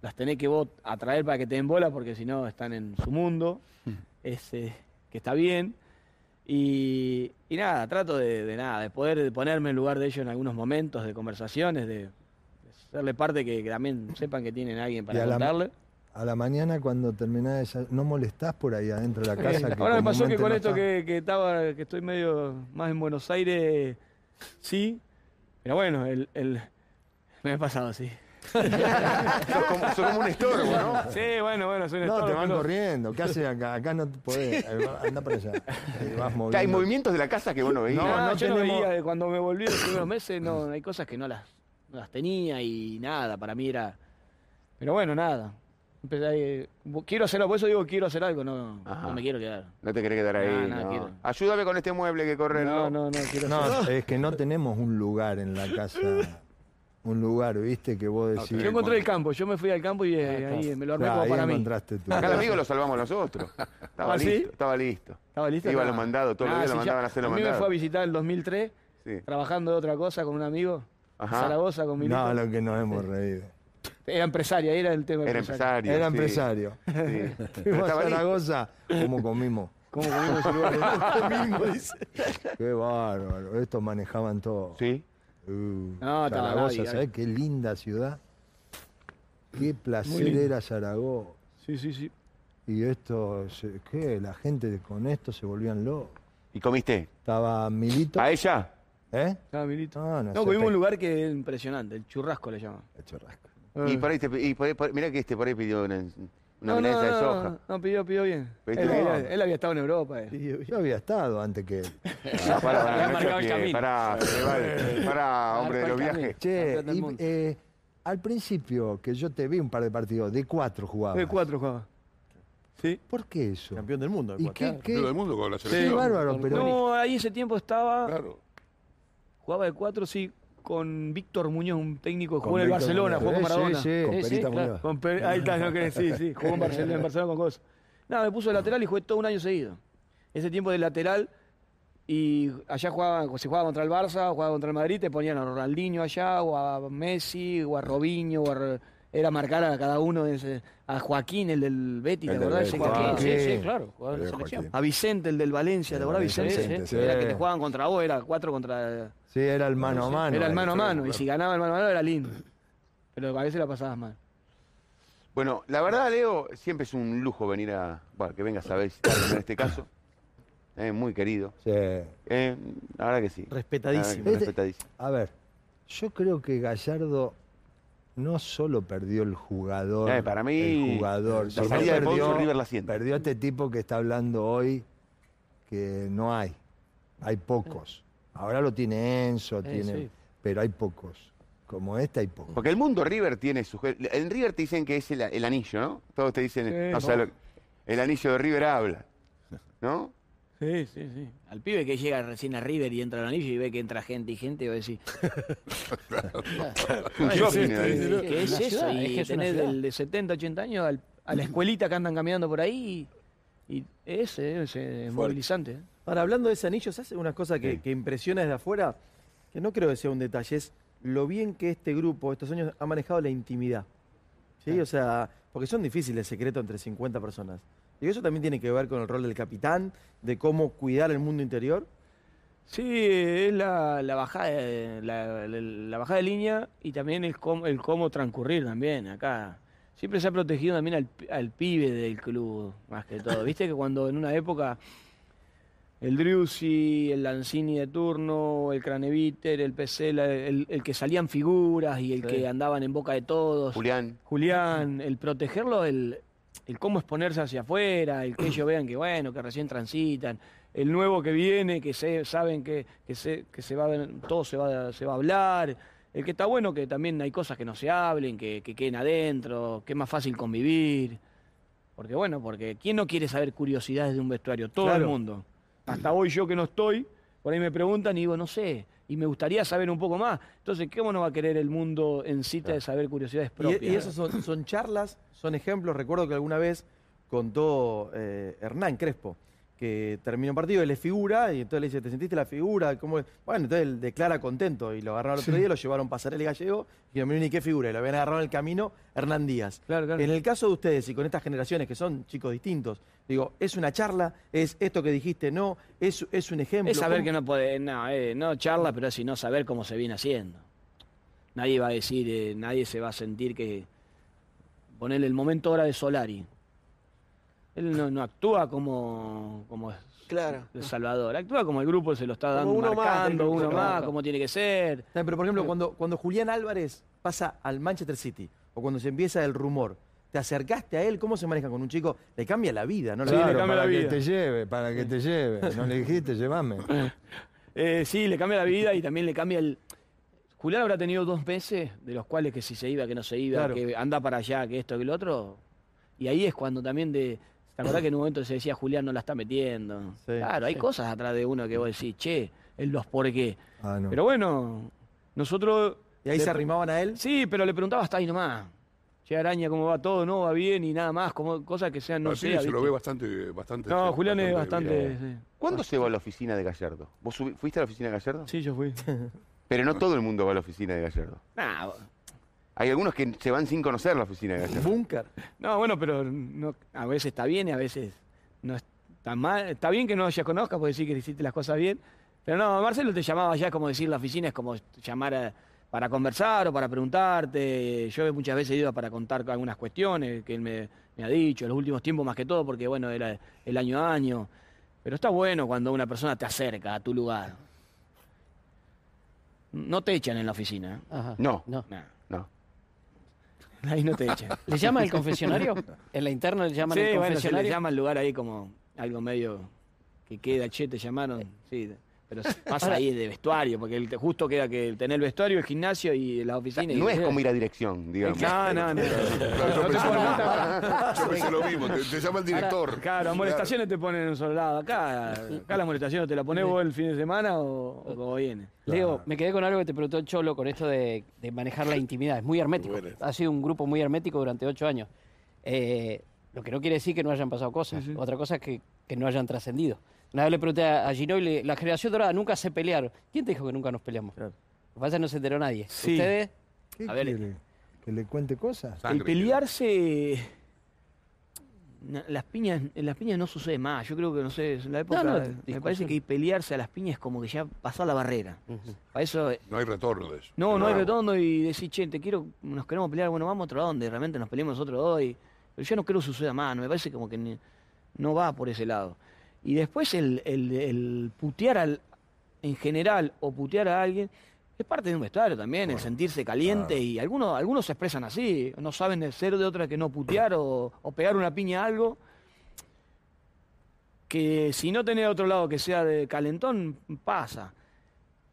las tenés que vos atraer para que te den bola porque si no están en su mundo, es, eh, que está bien. Y, y nada, trato de, de nada, de poder de ponerme en lugar de ellos en algunos momentos de conversaciones, de, de serle parte que, que también sepan que tienen a alguien Y para contarle. A la mañana cuando terminás, esa- no molestás por ahí adentro de la casa. que Ahora me pasó que con no esto que, que estaba, que estoy medio más en Buenos Aires, sí, Pero bueno, el, el... me ha pasado, sí. Sos como, sos como un estorbo, ¿no? Sí, bueno, bueno, soy un No, te estorbo, van pero- corriendo. ¿Qué haces acá? Acá no te podés. Anda para allá. Vas hay movimientos de la casa que vos no veías. No, Ah, no yo no tenemos- veía, cuando me volví los primeros meses, no, hay cosas que no las, no las tenía y nada, para mí era... Pero bueno, nada. Empecé ahí, quiero hacer algo, por eso digo quiero hacer algo, no, Ajá. no me quiero quedar. No te querés quedar ahí. No, no, no. quiero. Ayúdame con este mueble que corre. No, no, no, quiero No, hacer es que no tenemos un lugar en la casa. Un lugar, ¿viste? Que vos decís. Yo encontré el campo, yo me fui al campo y eh, ahí me lo armé Claro, como ahí para mí. encontraste tú. Acá el amigo lo salvamos nosotros. Estaba ¿Ah, sí? listo, estaba listo. ¿Estaba listo? Iba a los mandados, todos los Ah, días lo ya- mandaban a hacer los A mí me fue a mandados. visitar en 2003, Sí. trabajando de otra cosa con un amigo, Ajá. Zaragoza con mi No, lo que nos hemos reído. Era empresario, ahí era el tema. Era empresario. Era empresario. Sí. Fuimos a. Zaragoza, como comimos. ¿Cómo comimos ese lugar? Qué bárbaro. Estos manejaban todo. Sí. Uh, No, estaba Zaragoza, ¿sabés qué linda ciudad? Qué placer era Zaragoza. Sí, sí, sí. Y esto, ¿qué? La gente con esto se volvían locos. ¿Y comiste? Estaba Milito. ¿A ella? ¿Eh? Estaba Milito. No, no, No, comimos un lugar que es impresionante, el churrasco le llaman. El churrasco. Y por ahí, te, y por ahí- por- mirá que este por ahí pidió una, una no, no, milanesa de soja. no, no, pidió, pidió bien. Él, él- él había estado en Europa. eh. Yo había estado antes que él. Ah, pará, pará, marcado el camino. pará, hombre de los viajes. Che, y, eh, al principio que yo te vi un par de partidos, de cuatro jugabas. De cuatro jugaba. Sí. ¿Por qué eso? Campeón del mundo. ¿Y cuatro. qué, Campeón del qué, mundo con la qué selección. bárbaro? Pero No, ahí ese tiempo estaba. Claro. Jugaba de cuatro, sí, con Víctor Muñoz, un técnico que Con jugó en el Barcelona, jugó con Maradona. sí, Con Sí, sí, Perita claro. Muñoz. Con Per- ahí está, no que sí, sí, jugó en Barcelona, en Barcelona con cosas. Nada, me puso de lateral y jugué todo un año seguido. Ese tiempo de lateral y allá jugaba, se jugaba contra el Barça, jugaba contra el Madrid, te ponían a Ronaldinho allá, o a Messi, o a Robinho, o a Ro- era marcar a cada uno, de ese- a Joaquín, el del Betis, ¿te del acordás? Joaquín, sí, sí, claro, jugador de selección. Joaquín. A Vicente, el del Valencia, ¿te acordás Vicente, Vicente? sí. Era que te jugaban contra vos, era cuatro contra... Sí, era el mano a mano. era el mano a mano, y si ganaba el mano a mano era lindo. Pero a veces la pasabas mal. Bueno, la verdad, Leo, siempre es un lujo venir a. Bueno, que vengas a visitarnos en este caso. Eh, muy querido. Sí. Eh, la verdad que sí. Respetadísimo. Que Este- respetadísimo. A ver, yo creo que Gallardo no solo perdió el jugador, Eh, para mí, el jugador, la sino salida de Ponzo, perdió, River la perdió a este tipo que está hablando hoy que no hay, hay pocos. Ahora lo tiene Enzo, Sí, tiene, sí. pero hay pocos. Como este hay pocos. Porque el mundo River tiene su. En River te dicen que es el, el anillo, ¿no? Todos te dicen. Sí, no, o sea, lo- el anillo de River habla. ¿No? Sí, sí, sí. Al pibe que llega recién a River y entra al anillo y ve que entra gente y gente, va a decir. ¿qué es eso? y tenés del de 70, 80 años al- a la escuelita que andan caminando por ahí y, y ese, ese es movilizante. ¿eh? Ahora, hablando de ese anillo, ¿se hace una cosa que, que impresiona desde afuera? Que no creo que sea un detalle, es lo bien que este grupo, estos años, ha manejado la intimidad. ¿Sí? O sea, porque son difíciles el secreto entre 50 personas. Y eso también tiene que ver con el rol del capitán, de cómo cuidar el mundo interior. Sí, es la, la bajada de, la, la- la bajada de línea y también el cómo, el cómo transcurrir también acá. Siempre se ha protegido también al, pi- al pibe del club, más que todo. Viste que cuando en una época el Driussi, el Lanzini de turno, el Craneviter, el Pesela, el, el que salían figuras y el Sí. que andaban en boca de todos. Julián. Julián, el protegerlo, el, el cómo exponerse hacia afuera, el que ellos vean que bueno, que recién transitan, el nuevo que viene, que se, saben que, que, se, que se va todo se va, se va a hablar, el que está bueno que también hay cosas que no se hablen, que, que queden adentro, que es más fácil convivir. Porque bueno, porque ¿quién no quiere saber curiosidades de un vestuario? Todo el mundo. Hasta hoy yo que no estoy, por ahí me preguntan y digo, no sé, y me gustaría saber un poco más. Entonces, ¿cómo no va a querer el mundo en cita de saber curiosidades Y, propias? y eso son, son charlas, son ejemplos. Recuerdo que alguna vez contó eh, Hernán Crespo, que terminó un partido, él es figura, y entonces le dice, ¿te sentiste la figura? ¿Cómo es?". Bueno, entonces él declara contento, y lo agarraron el otro día, lo llevaron pasarela y gallego, y dijeron, ni qué figura, y lo habían agarrado en el camino Hernán Díaz. Claro, claro. En el caso de ustedes y con estas generaciones que son chicos distintos, digo, ¿es una charla? ¿Es esto que dijiste? No, ¿es, es un ejemplo? Es saber ¿Cómo- que no puede, no, eh, no charla, pero sino saber cómo se viene haciendo. Nadie va a decir, eh, nadie se va a sentir que ponerle el momento ahora de Solari. Él no, no actúa como, como Claro. El Salvador, actúa como el grupo se lo está dando, uno más marcando, grupo, uno más, como tiene que ser. Pero, por ejemplo, cuando, cuando Julián Álvarez pasa al Manchester City, o cuando se empieza el rumor, ¿te acercaste a él? ¿Cómo se maneja con un chico? Le cambia la vida, ¿no? Sí, Le- cambia para la que vida. te lleve, para que te lleve. No le dijiste, llévame. Eh, sí, le cambia la vida y también le cambia el... Julián habrá tenido dos meses, de los cuales que si se iba, que no se iba, Claro. que anda para allá, que esto, que lo otro. Y ahí es cuando también de... ¿Te acordás que en un momento se decía Julián no la está metiendo? Sí, claro, hay sí. cosas atrás de uno que vos decís, che, el los por qué. Ah, no. Pero bueno, nosotros... Y ahí le- se arrimaban a él. Sí, pero le preguntaba hasta ahí nomás. Che, Araña, ¿cómo va todo? No, va bien y nada más, como cosas que sean, no sé. pibe se lo ve bastante, bastante. No, Julián es bastante... sí. ¿Cuándo se va a la oficina de Gallardo? ¿Vos fuiste a la oficina de Gallardo? Sí, yo fui. Pero no todo el mundo va a la oficina de Gallardo. Nah, Hay algunos que se van sin conocer la oficina de Gallardo. Búnker. no, bueno, pero no, a veces está bien y a veces no está mal. Está bien que no ya conozcas, puede decir que hiciste las cosas bien. Pero no, Marcelo te llamaba ya como decir la oficina, es como llamar a- para conversar o para preguntarte. Yo muchas veces he ido para contar algunas cuestiones que él me, me ha dicho, en los últimos tiempos más que todo, porque bueno, era el año a año. Pero está bueno cuando una persona te acerca a tu lugar. No te echan en la oficina. ¿eh? Ajá. No, No. Nah, no. Ahí no te echan. ¿Le llama el confesionario? ¿En la interna le llaman Sí, el bueno, se le confesionario? llama el lugar ahí como algo medio que queda, che, te llamaron, sí, pero pasa ahí de vestuario, porque el- justo queda que tener el vestuario, el gimnasio y la oficina. y- No es como ir a dirección, digamos. No, no, no. Claro, yo pensé lo mismo. Yo pensé lo mismo. Te, te llama el director. Claro, amonestaciones te ponen en un solo lado. Acá, acá la amonestación te la pones vos el fin de semana o, o como viene. Leo, me quedé con algo que te preguntó el Cholo con esto de, de manejar la intimidad. Es muy hermético. Bueno. Ha sido un grupo muy hermético durante ocho años. Eh, lo que no quiere decir que no hayan pasado cosas. Sí, sí. Otra cosa es que, que no hayan trascendido. Una vez le pregunté a a Ginóbili, la generación dorada nunca se pelearon. ¿Quién te dijo que nunca nos peleamos? Claro. Lo que pasa es que no se enteró nadie. Sí. ¿Ustedes? ¿Qué A ver, quiere? ¿Que le cuente cosas? Sangre. El pelearse. Las piñas, en las piñas no sucede más. Yo creo que, no sé, en la época. no, me discusión. parece que pelearse a las piñas es como que ya pasó la barrera. Para eso No hay retorno de eso. No, no hay redondo y decir, che, te quiero, nos queremos pelear, bueno, vamos a otro lado donde realmente nos peleemos nosotros dos. y- pero yo no creo que suceda más, no me parece como que ni- no va por ese lado. Y después el, el- el putear al, en general o putear a alguien es parte de un vestuario también, el sentirse caliente y algunos, algunos se expresan así, no saben de ser de otra que no putear o, o pegar una piña a algo. Que si no tenés otro lado que sea de calentón, pasa.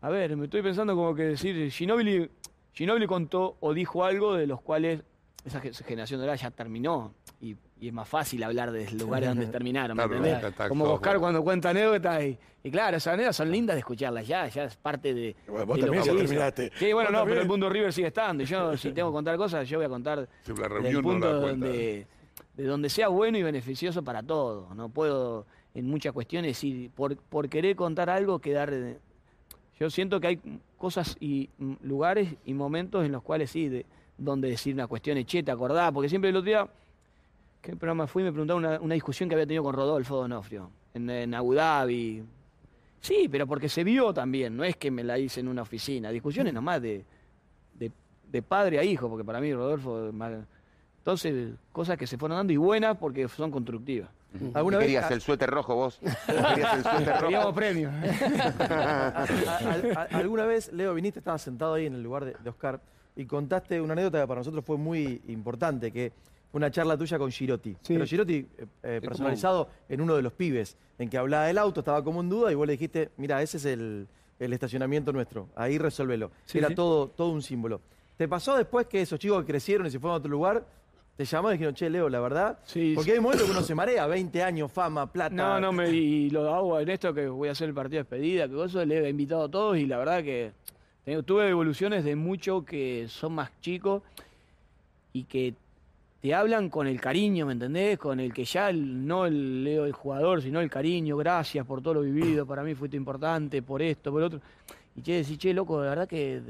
A ver, me estoy pensando como que decir, Ginóbili, Ginóbili contó o dijo algo de los cuales esa ge- generación dorada ya terminó. Y, y es más fácil hablar de lugares donde terminaron, ¿me entendés? está- está Como Oscar cuando cuenta anécdotas. Y, y claro, esas anécdotas son lindas de escucharlas ya, ya es parte de. Bueno, vos de también lo ya que terminaste. Sí, bueno, no, pero el mundo River sigue estando. Yo, si tengo que contar cosas, yo voy a contar Sí, la el reunión no punto la donde, de donde sea bueno y beneficioso para todos. No puedo en muchas cuestiones decir, por, por querer contar algo, quedar... eh, Yo siento que hay cosas y mm, lugares y momentos en los cuales sí, de, donde decir una cuestión es, che, ¿te acordás? Porque siempre el otro día, ¿qué programa fui? Me preguntaron una, una discusión que había tenido con Rodolfo Donofrio en, en Abu Dhabi. Sí, pero porque se vio también, no es que me la hice en una oficina. Discusiones nomás de, de, de padre a hijo, porque para mí Rodolfo... es más- Entonces, cosas que se fueron dando y buenas porque son constructivas. ¿Alguna ¿Qué vez- querías? ¿El suéter rojo vos? ¿Querías el suéter rojo? Queríamos a- ¿Alguna vez, Leo, viniste, estabas sentado ahí en el lugar de, de Oscar y contaste una anécdota que para nosotros fue muy importante, que una charla tuya con Girotti. Sí. Pero Girotti eh, eh, personalizado en uno de los pibes, en que hablaba del auto, estaba como en duda y vos le dijiste, mira, ese es el, el estacionamiento nuestro, ahí resuélvelo. Sí, Era sí. Todo, todo un símbolo. ¿Te pasó después que esos chicos que crecieron y se fueron a otro lugar, te llamaron y dijeron, che, Leo, la verdad? Porque hay momentos que uno se marea, 20 años, fama, plata. No, no, me, y lo hago en esto que voy a hacer el partido de despedida, que eso le he invitado a todos y la verdad que tengo- tuve evoluciones de muchos que son más chicos y que te hablan con el cariño, ¿me entendés? Con el que ya no el el jugador, sino el cariño, gracias por todo lo vivido, para mí fuiste importante, por esto, por otro. Y che, decís, che, loco, de verdad que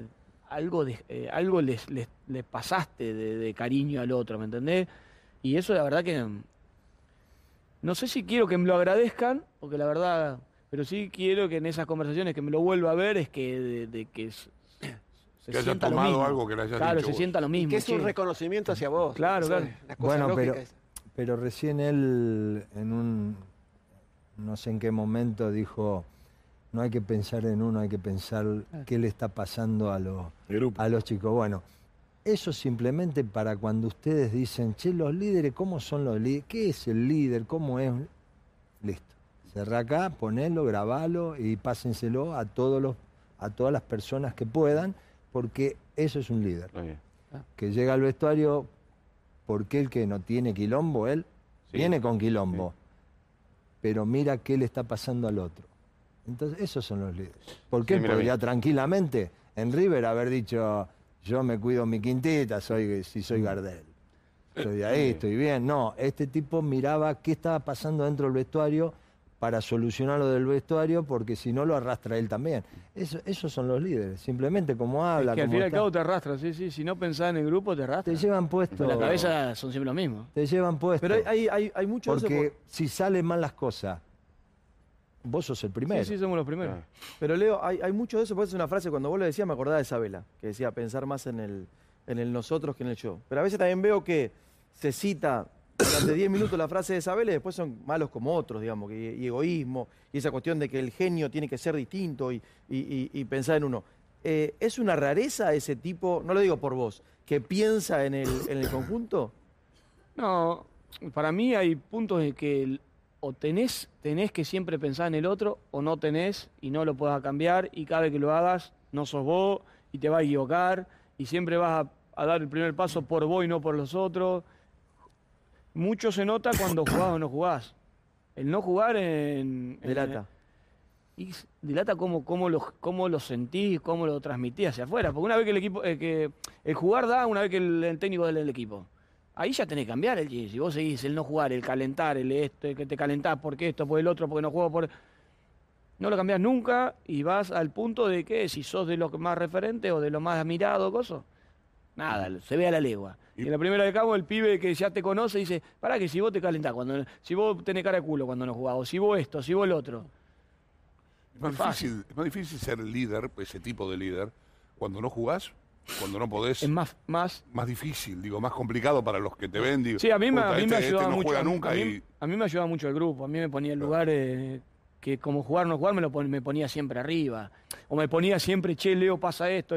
algo, eh, algo les, les, les pasaste de, cariño al otro, ¿me entendés? Y eso la verdad que no sé si quiero que me lo agradezcan, porque la verdad, pero sí quiero que en esas conversaciones que me lo vuelva a ver es que de, de que se Que haya sienta lo tomado mismo. algo que le hayas claro, dicho se vos. sienta lo mismo. que es un che. reconocimiento hacia vos. Claro, claro. Bueno, pero, esa. pero recién él en un, no sé en qué momento dijo, no hay que pensar en uno, hay que pensar qué le está pasando a los, a los chicos. Bueno, eso simplemente para cuando ustedes dicen, che, los líderes, ¿cómo son los líderes? ¿Qué es el líder? ¿Cómo es? Listo. Cerra acá, ponelo, grabalo y pásenselo a todos los, a todas las personas que puedan, porque eso es un líder. Bien. Que llega al vestuario, porque el que no tiene quilombo, él Sí. viene con quilombo. Pero mira qué le está pasando al otro. Entonces, esos son los líderes. Porque Sí, él podría tranquilamente en River haber dicho, yo me cuido mi quintita, soy, si soy Gardel. Soy de ahí, estoy bien. No, este tipo miraba qué estaba pasando dentro del vestuario para solucionar lo del vestuario, porque si no lo arrastra él también. Eso, esos son los líderes. Simplemente como habla, que al fin y al cabo te arrastra, sí, sí. Si no pensás en el grupo, te arrastra. te llevan puesto. La cabeza son siempre lo mismo. Te llevan puesto. Pero hay, hay, hay, mucho de eso porque por- si salen mal las cosas, vos sos el primero. Sí, sí, somos los primeros. Pero Leo, hay, hay mucho de eso, porque es una frase, cuando vos lo decías me acordaba de Isabela, que decía pensar más en el, en el nosotros que en el yo. Pero a veces también veo que se cita durante 10 minutos la frase de Isabela y después son malos como otros, digamos, que- y egoísmo, y esa cuestión de que el genio tiene que ser distinto y, y- y- y pensar en uno. Eh, ¿Es una rareza ese tipo, no lo digo por vos, que piensa en el, en el conjunto? No, para mí hay puntos en que o tenés, tenés que siempre pensar en el otro o no tenés y no lo puedas cambiar y cada vez que lo hagas no sos vos y te vas a equivocar y siempre vas a, a dar el primer paso por vos y no por los otros. Mucho se nota cuando jugás o no jugás. El no jugar en... en- Delata. y s- dilata cómo, cómo, lo, cómo lo sentís, cómo lo transmitís hacia afuera. Porque una vez que el equipo, eh, que el jugar da, una vez que el, el técnico del, del equipo. Ahí ya tenés que cambiar el. Si vos seguís el no jugar, el calentar, el esto, el que te calentás porque esto, por el otro, porque no juego por. No lo cambiás nunca y vas al punto de que si sos de los más referentes o de los más admirado, coso. Nada, se ve a la legua. Y en la primera de cabo, el pibe que ya te conoce dice: Pará, que si vos te calentás, cuando, si vos tenés cara de culo cuando no jugás, o si vos esto, si vos el otro. Es más, difícil, es más difícil ser líder, ese tipo de líder, cuando no jugás, cuando no podés. Es más, más más difícil, digo, más complicado para los que te ven. Digo, Sí, a mí, me, a mí me este- ayudaba este no mucho. juega a mí- nunca a mí, y a mí me ayudaba mucho el grupo. A mí me ponía en lugares que como jugar no jugar me lo pon- me ponía siempre arriba. O me ponía siempre, che, Leo, pasa esto.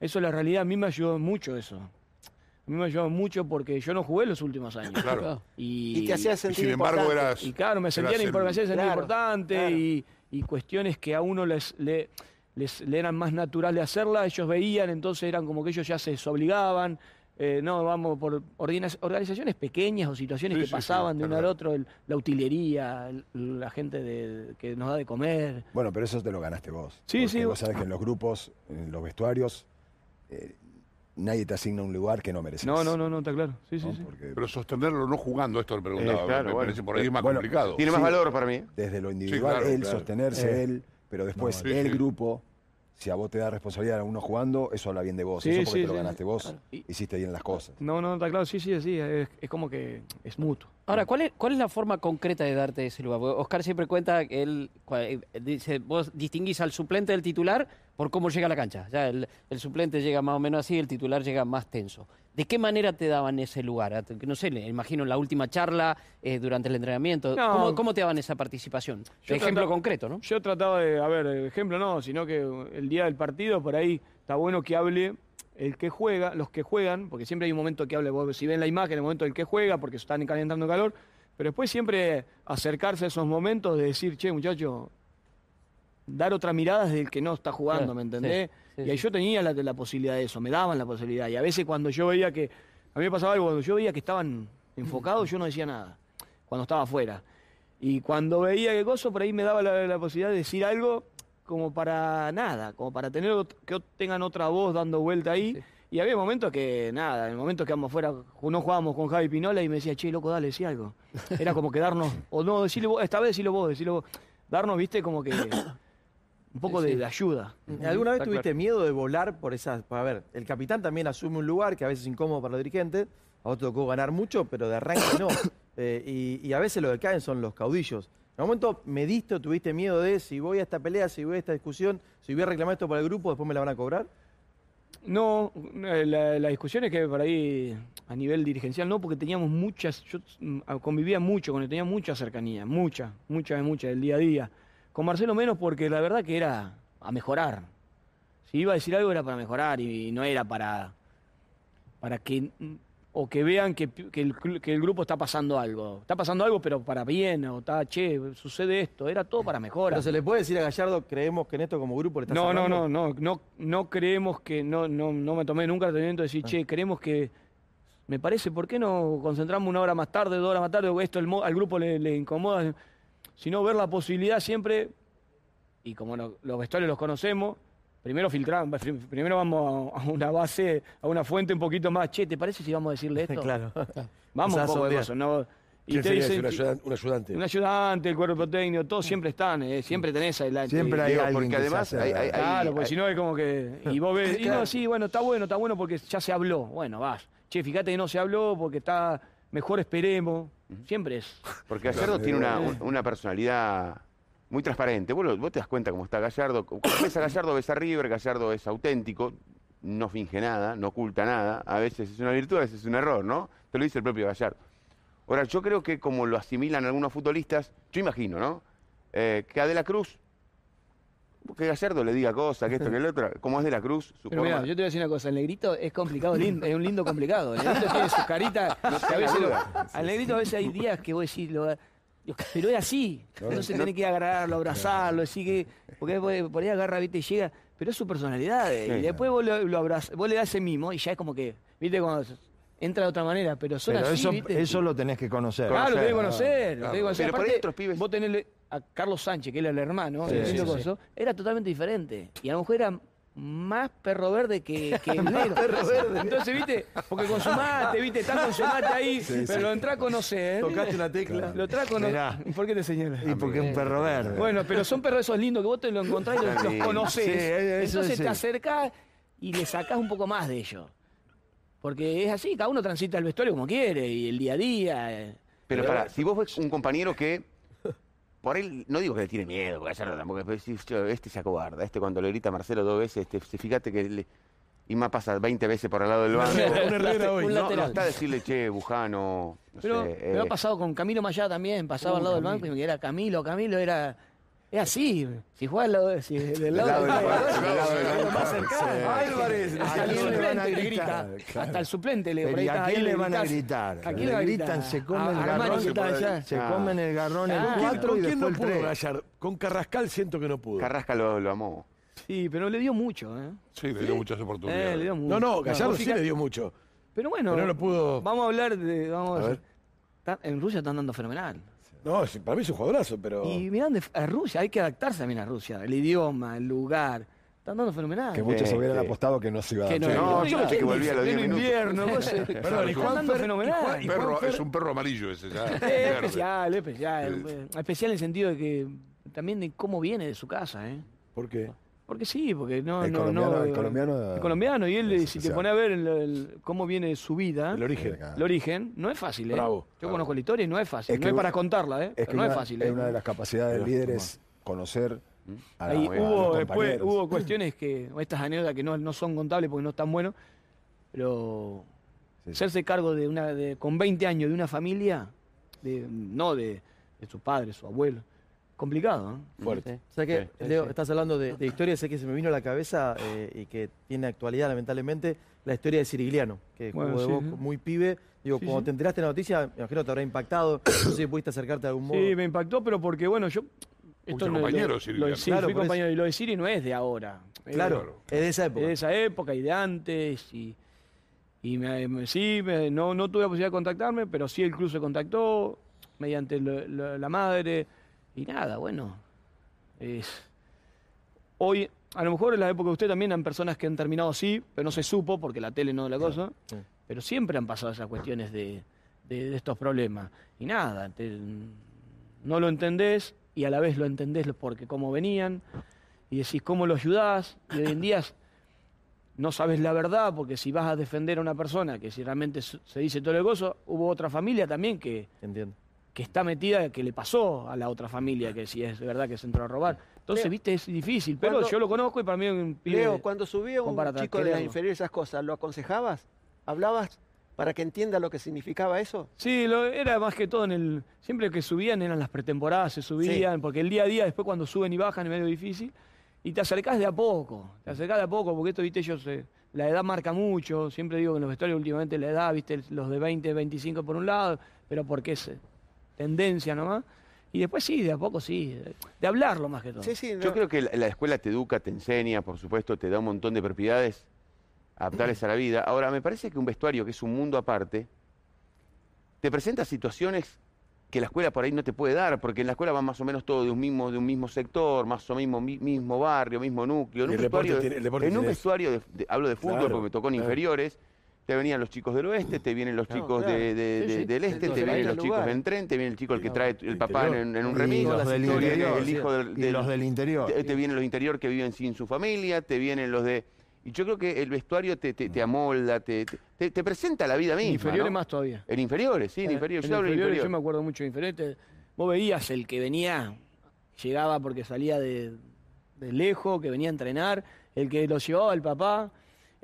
Eso es la realidad. A mí me ayudó mucho eso. A mí me ayudó mucho porque yo no jugué los últimos años. Claro. Y, Y te hacía Y sentir sin embargo importante. eras. y claro, me sentía el- importante, me hacía sentir Claro, importante claro. Y, y cuestiones que a uno les, le, les, le eran más naturales hacerlas, ellos veían, entonces eran como que ellos ya se desobligaban. eh, no, vamos por organizaciones pequeñas o situaciones Sí, que sí, pasaban sí, de uno al otro, el- la utilería, el- la gente de- que nos da de comer. Bueno, pero eso te lo ganaste vos. Sí, Porque sí. Vos sabés que en los grupos, en los vestuarios, eh, nadie te asigna un lugar que no mereces. No, no, no, no, está claro. Sí, sí, ¿no? sí. Porque Pero sostenerlo no jugando, esto le preguntaba. Eh, claro, me bueno. por ahí es más Bueno, complicado. Tiene más Sí. valor para mí. desde lo individual, claro, él, claro. sostenerse Eh. él, pero después Sí, el sí. grupo, si a vos te da responsabilidad a uno jugando, eso habla bien de vos. Sí, eso porque sí, te lo sí, ganaste vos, claro. Hiciste bien las cosas. No, no, está claro. Sí, sí, sí. Es, es como que es mutuo. Ahora, ¿cuál es, ¿cuál es la forma concreta de darte ese lugar? Porque Oscar siempre cuenta que él eh, dice, vos distinguís al suplente del titular por cómo llega a la cancha. Ya el, el suplente llega más o menos así, el titular llega más tenso. ¿De qué manera te daban ese lugar? A- No sé, imagino en la última charla, eh, durante el entrenamiento. No. ¿Cómo, cómo te daban esa participación? Yo Ejemplo trataba- concreto, ¿no? Yo trataba de, a ver, ejemplo no, sino que el día del partido, por ahí está bueno que hable el que juega, los que juegan, porque siempre hay un momento que hable, vos, si ven la imagen, el momento del que juega, porque están calentando calor, pero después siempre acercarse a esos momentos de decir, che, muchacho, dar otra mirada desde el que no está jugando, Claro, ¿me entendés? sí, sí, y ahí sí. yo tenía la, la posibilidad de eso, me daban la posibilidad. Y a veces cuando yo veía que, a mí me pasaba algo, cuando yo veía que estaban enfocados, yo no decía nada, cuando estaba afuera. Y cuando veía que gozo, por ahí me daba la, la posibilidad de decir algo como para nada, como para tener que tengan otra voz dando vuelta ahí. Y había momentos que, nada, en el momento que íbamos afuera, no jugábamos con Javi Pinola y me decía, che, loco, dale, decí algo. Era como que darnos, o no, decirle vos, esta vez decilo vos, decilo vos. Darnos, viste, como que un poco Sí, de, sí. de ayuda. ¿Alguna vez Está tuviste claro. miedo de volar por esas? A ver, el capitán también asume un lugar que a veces es incómodo para los dirigentes. A vos te tocó ganar mucho, pero de arranque no. Eh, y, y a veces lo que caen son los caudillos. ¿En algún momento mediste o tuviste miedo de si voy a esta pelea, si voy a esta discusión, si voy a reclamar esto para el grupo, después me la van a cobrar? No, eh, la, la discusión es que por ahí a nivel dirigencial no, porque teníamos muchas, yo mm, convivía mucho con él, tenía mucha cercanía, mucha, mucha, mucha del día a día. Con Marcelo menos porque la verdad que era a mejorar. Si iba a decir algo era para mejorar y, no era para, para que o que vean que, que el, cl- que el grupo está pasando algo. Está pasando algo, pero para bien, o está, che, sucede esto. Era todo para mejora. Pero se le puede decir a Gallardo, creemos que en esto como grupo le estás No, no, no, no, no, no creemos que, no, no, no me tomé nunca el atrevimiento de decir, Ah. che, creemos que, me parece, ¿por qué no concentramos una hora más tarde, dos horas más tarde, o esto el al grupo le, le incomoda? Sino ver la posibilidad siempre, y como no- los vestuarios los conocemos, primero filtramos, primero vamos a una base, a una fuente un poquito más, che, ¿te parece si vamos a decirle esto? Claro. Vamos un poco de cosas, ¿no? Y ¿Quién te sería dicen, un, ayudan- un ayudante? un ayudante, el cuerpo técnico, todos siempre están, eh, siempre tenés adelante. Siempre hay Digo, alguien porque que se además hace hay- ver. hay- Claro, porque si no es como que. Y vos ves. Y no, sí, bueno, está bueno, está bueno porque ya se habló. Bueno, vas. Che, fíjate que no se habló porque está. Mejor esperemos. Siempre es. Porque Gallardo tiene una, un- una personalidad muy transparente. Vos, lo- vos te das cuenta cómo está Gallardo. Cuando ves a Gallardo, ves a River, Gallardo es auténtico, no finge nada, no oculta nada. A veces es una virtud, a veces es un error, ¿no? Te lo dice el propio Gallardo. Ahora, yo creo que como lo asimilan algunos futbolistas, yo imagino, ¿no? Eh, que a De la Cruz, que Gallardo le diga cosas, que esto, que el otro, como es De la Cruz, su Pero mira, forma- yo te voy a decir una cosa. El negrito es complicado, lindo, es un lindo complicado. El negrito tiene su carita. que a veces lo- al negrito a veces hay días que vos decís. Lo, pero es así. No se tiene que agarrarlo, abrazarlo, decir que. Porque por ahí agarra, viste, y llega. Pero es su personalidad. eh, y después vos, lo, lo abraz- vos le das ese mimo y ya es como que. Viste, cuando entra de otra manera. Pero son Pero así. eso, ¿viste? eso lo tenés que conocer. Claro, lo tenés que Conocer. conocer. lo tenés que conocer. Pero por ahí Aparte, otros pibes- Vos tenés a Carlos Sánchez, que era el hermano, el sí, lindo sí. coso, era totalmente diferente. Y a lo mejor era más perro verde que, que negro. Entonces, viste, porque con su mate, viste, está con su mate ahí, pero lo entra a conocer. Tocaste una tecla. Lo trae con Mirá. ¿Por qué te señalas? Y porque es un perro verde. Bueno, pero son perros esos lindos que vos te los encontrás y los, los Sí, conocés. sí, eso Entonces te acercás y le sacás un poco más de ellos. Porque es así, cada uno transita el vestuario como quiere y el día a día. eh. Pero para, si vos ves un compañero que por él, no digo que le tiene miedo, porque Gallardo tampoco, pero decís, "Yo, este se acobarda, este cuando le grita a Marcelo dos veces, este, se- fíjate que le, y más pasa 20 veces por al lado del banco. Un Herrera hoy. Un No, no está a decirle, che, Bujano, no Pero, sé, pero eh, ha pasado con Camilo Mayá también, pasaba al lado del banco y era Camilo, Camilo era. Es así, si juega al lado, de- si, del lado, del. Álvarez. Hasta el ¿A quién le van a suplente le gritar? grita. Hasta el suplente le ¿y a quién le van a gritar? ¿A quién Le gritan, gritar? se comen el garrón. Se Ah. comen el garrón el Ah. ¿Quién- 4 ¿Con y quién después no el pudo 3. Gallardo? Con Carrascal siento que no pudo. Carrasca lo, amó. Sí, pero le dio mucho, ¿eh? Sí, le dio muchas oportunidades. Eh, le dio mucho. No, no, Gallardo sí le dio mucho. Pero bueno, Pero no lo pudo- vamos a hablar de. Vamos A ver. En Rusia están dando fenomenal. No, para mí es un jugadorazo, pero. Y mirando a Rusia, hay que adaptarse también a Rusia. El idioma, el lugar. Están dando fenomenal. Que muchos Sí, hubieran sí. apostado que no se iba a Que no, hacer. No, yo pensé que volvía a los 10 En minutos. invierno. Perdón, y Juanfer- fenomenal. y Perro, es un perro amarillo ese ya. Es verde. especial, es especial. Especial en el sentido de que también de cómo viene de su casa, ¿eh? ¿Por qué? Porque sí, porque no, El no, colombiano- no. el colombiano- el colombiano, y él, es si te pone a ver el- el- cómo viene su vida, El origen. el origen, no es fácil, ¿eh? Bravo, Yo bravo. conozco la historia y no es fácil. Es no que es para contarla, ¿eh? Es Pero que no una, es fácil, es ¿eh? una de las capacidades del líder es conocer a, Ahí a hubo, los después, hubo cuestiones que, estas anécdotas que no, no son contables porque no están buenos, pero Sí, sí. hacerse cargo de una, de, con 20 años de una familia, de, no de, de su padre, su abuelo, complicado, ¿eh? Fuerte. O sea que, Sí, sí, Leo, sí. estás hablando de, de historia, sé que se me vino a la cabeza eh, y que tiene actualidad, lamentablemente, la historia de Sirigliano, que Bueno, jugó de sí, vos sí. muy pibe. Digo, Sí, cuando sí. te enteraste de la noticia, me imagino que te habrá impactado. No sé si pudiste acercarte de algún modo. Sí, me impactó, pero porque, bueno, yo... Fuiste no- compañero, lo- Siri, lo- sí, Claro, fui compañero. Y lo de Siri no es de ahora. Claro, Claro. es de esa Es época. de esa época y de antes. Y, y me- me- sí, me- no, no tuve la posibilidad de contactarme, pero sí el club se contactó mediante lo- lo- la madre. Y nada, bueno. es- hoy, a lo mejor en la época de usted también han personas que han terminado así, pero no se supo porque la tele no es la cosa. sí. Pero siempre han pasado esas cuestiones de, de- de estos problemas. Y nada, te- no lo entendés y a la vez lo entendés porque cómo venían y decís cómo lo ayudás y hoy en día no sabes la verdad porque si vas a defender a una persona que si realmente se se dice todo el gozo, hubo otra familia también que, Entiendo. Que está metida, que le pasó a la otra familia, que si es de verdad que se entró a robar. Entonces, Leo, viste, es difícil, pero cuando- yo lo conozco y para mí es un pibe Leo, cuando subía un chico de las inferiores esas cosas, ¿lo aconsejabas? ¿Hablabas para que entienda lo que significaba eso? Sí, lo, era más que todo en el. Siempre que subían eran las pretemporadas, se subían, porque el día a día, después cuando suben y bajan es medio difícil. Y te acercás de a poco, te acercás de a poco, porque esto, viste, ellos. eh, la edad marca mucho. Siempre digo que en los vestuarios últimamente la edad, viste, los de 20, 25 por un lado, pero porque es tendencia nomás. Y después sí, de a poco sí, de, hablarlo más que todo. Sí, sí. Yo creo que la, la escuela te educa, te enseña, por supuesto, te da un montón de propiedades adaptables a la vida. Ahora, me parece que un vestuario que es un mundo aparte, te presenta situaciones que la escuela por ahí no te puede dar, porque en la escuela van más o menos todos de un mismo, de un mismo sector, más o menos mi- mismo barrio, mismo núcleo. En un vestuario, tiene- en un de- de- hablo de fútbol Claro, porque me tocó en claro. inferiores, te venían los chicos del oeste, te vienen los chicos claro. de- de- Sí, de- sí, del de este, te vienen los chicos del tren, te viene el chico el que No, trae el papá en, interior. en un Y remis, los del interior, el hijo del, los del interior. te, te vienen los interior que viven sin su familia, te vienen los de... Y yo creo que el vestuario te, te, te amolda, te, te, te presenta la vida misma. En inferiores ¿no? más todavía. En inferiores, sí, en Eh, inferiores. Yo hablo de inferiores, inferior. yo me acuerdo mucho de inferiores. Vos veías el que venía, llegaba porque salía de, de lejos, que venía a entrenar, el que lo llevaba el papá,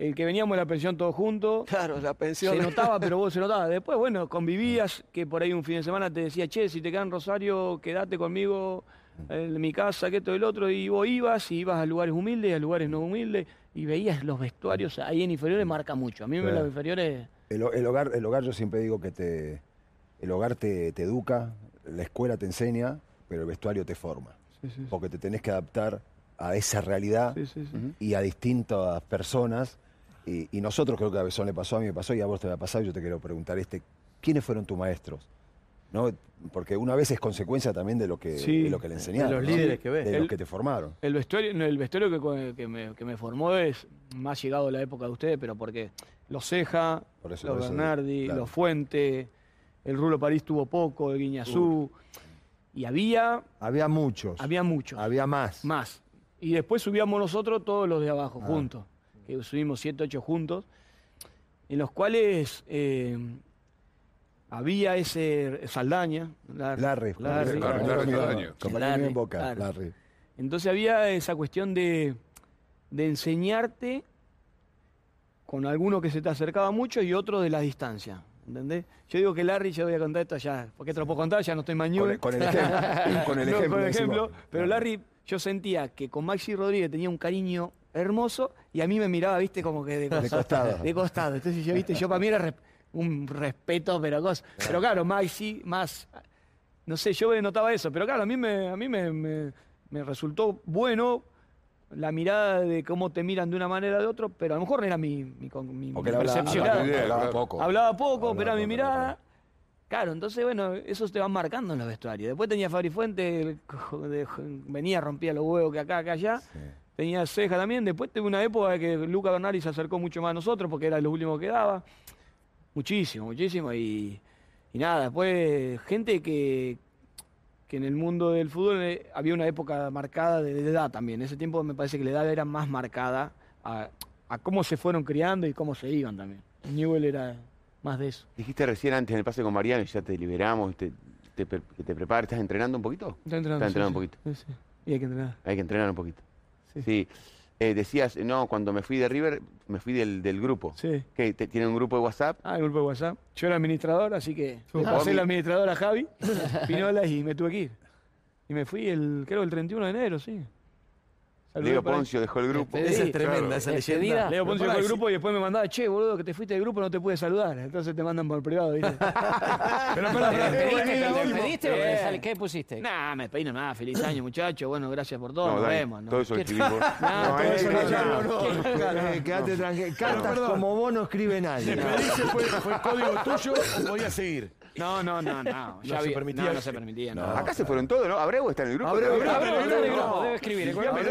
el que veníamos a la pensión todos juntos. Claro, la pensión. Se notaba, pero vos se notaba. Después, bueno, convivías, que por ahí un fin de semana te decía, che, si te quedan Rosario, quédate conmigo en mi casa, que esto y el otro, y vos ibas, y ibas a lugares humildes, a lugares no humildes, y veías los vestuarios ahí en inferiores, marca mucho. A mí me Sí. los inferiores... El, ho- el hogar, el hogar yo siempre digo que te, el hogar te, te educa, la escuela te enseña, pero el vestuario te forma. Sí, sí, Porque te tenés que adaptar a esa realidad sí, sí, sí. y a distintas personas. Y, y nosotros creo que a Besón le pasó, a mí me pasó y a vos te va a pasar. Yo te quiero preguntar, este, ¿quiénes fueron tus maestros? ¿No? Porque una vez es consecuencia también de lo que, Sí. de lo que le enseñaron. los ¿no? líderes que ves. De El- los que te formaron. El vestuario, no, el vestuario que, que me, que me formó es más llegado a la época de ustedes, pero porque los Ceja, Por eso- los por eso, Bernardi, claro. los Fuente, el Rulo París tuvo poco, el Guiñazú, y había, Había muchos. había muchos, Había más. más. Y después subíamos nosotros todos los de abajo, Ah. juntos, que subimos siete, ocho juntos, en los cuales eh, había ese Saldaña, Larry, Larry, Larry, en Boca. Entonces había esa cuestión de, de enseñarte con alguno que se te acercaba mucho y otro de la distancia. ¿Entendés? Yo digo que Larry, yo voy a contar esto ya, porque te lo puedo contar, ya no estoy Con, mañudo. con el ejemplo. con el No, ejemplo. con el ejemplo, pero Larry, yo sentía que con Maxi Rodríguez tenía un cariño hermoso y a mí me miraba, viste, como que de, De costado. de costado. Entonces yo, viste, yo para mí era res- un respeto, pero cosa. Pero claro, Maxi, más, no sé, yo notaba eso, pero claro, a mí me, a mí me, me- me resultó bueno la mirada de cómo te miran de una manera o de otro, pero a lo mejor no era mi, mi, mi- Porque mi hablaba, percepción. hablaba- hablaba claro. poco. Hablaba poco, Hablaba pero era mi mirada. Claro, entonces, bueno, eso te va marcando en los vestuarios. Después tenía Fabri Fuente, el de- venía, rompía los huevos que acá, que allá. Tenía Ceja también. Después tuve una época que Luca Bernardi se acercó mucho más a nosotros porque era lo último que daba. Muchísimo, muchísimo. Y, y nada, después gente que, que en el mundo del fútbol eh, había una época marcada de, de edad también. En ese tiempo me parece que la edad era más marcada a, a cómo se fueron criando y cómo se iban también. Newell era más de eso. Dijiste recién antes en el pase con Mariano ya te liberamos, te, te, te prepares. ¿Estás entrenando un poquito? Está entrenando, Está entrenando sí, un poquito. sí, sí. Y hay que entrenar. Hay que entrenar un poquito. Sí. Sí. Eh, decías, no, cuando me fui de River, me fui del, del grupo. Sí. ¿Qué? te- ¿Tienen un grupo de WhatsApp? Ah, el grupo de WhatsApp. Yo era administrador, así que le Ah, pasé mi- el administrador a Javi, Pinola, y me tuve que ir. Y me fui el, creo, el 31 de enero, sí. Leo. Poncio dejó el grupo. Esa es tremenda, claro. esa Despedida. leyenda. Leo Poncio dejó el grupo y después me mandaba, che, boludo, que te fuiste del grupo, no te pude saludar. Entonces te mandan por privado, ¿viste? Pero ¿Te despediste, te despediste o sale- qué pusiste? Nah, me despedí nada. Feliz año, muchacho. Bueno, gracias por todo. No, Nos vemos. ¿no? Todo eso. Nah, No, todo eh, eh, no. Eh, quédate tranquilo. Cartas como vos no escribe nadie. ¿Despedirse fue, fue código tuyo o podía seguir? No, no, no, no. Ya se vi- permitía. No, no se permitía. No. Acá se fueron todos, ¿no? Abreu está en el grupo. Abreu, ¿no? Abreu está en el grupo. debe escribir. Hombre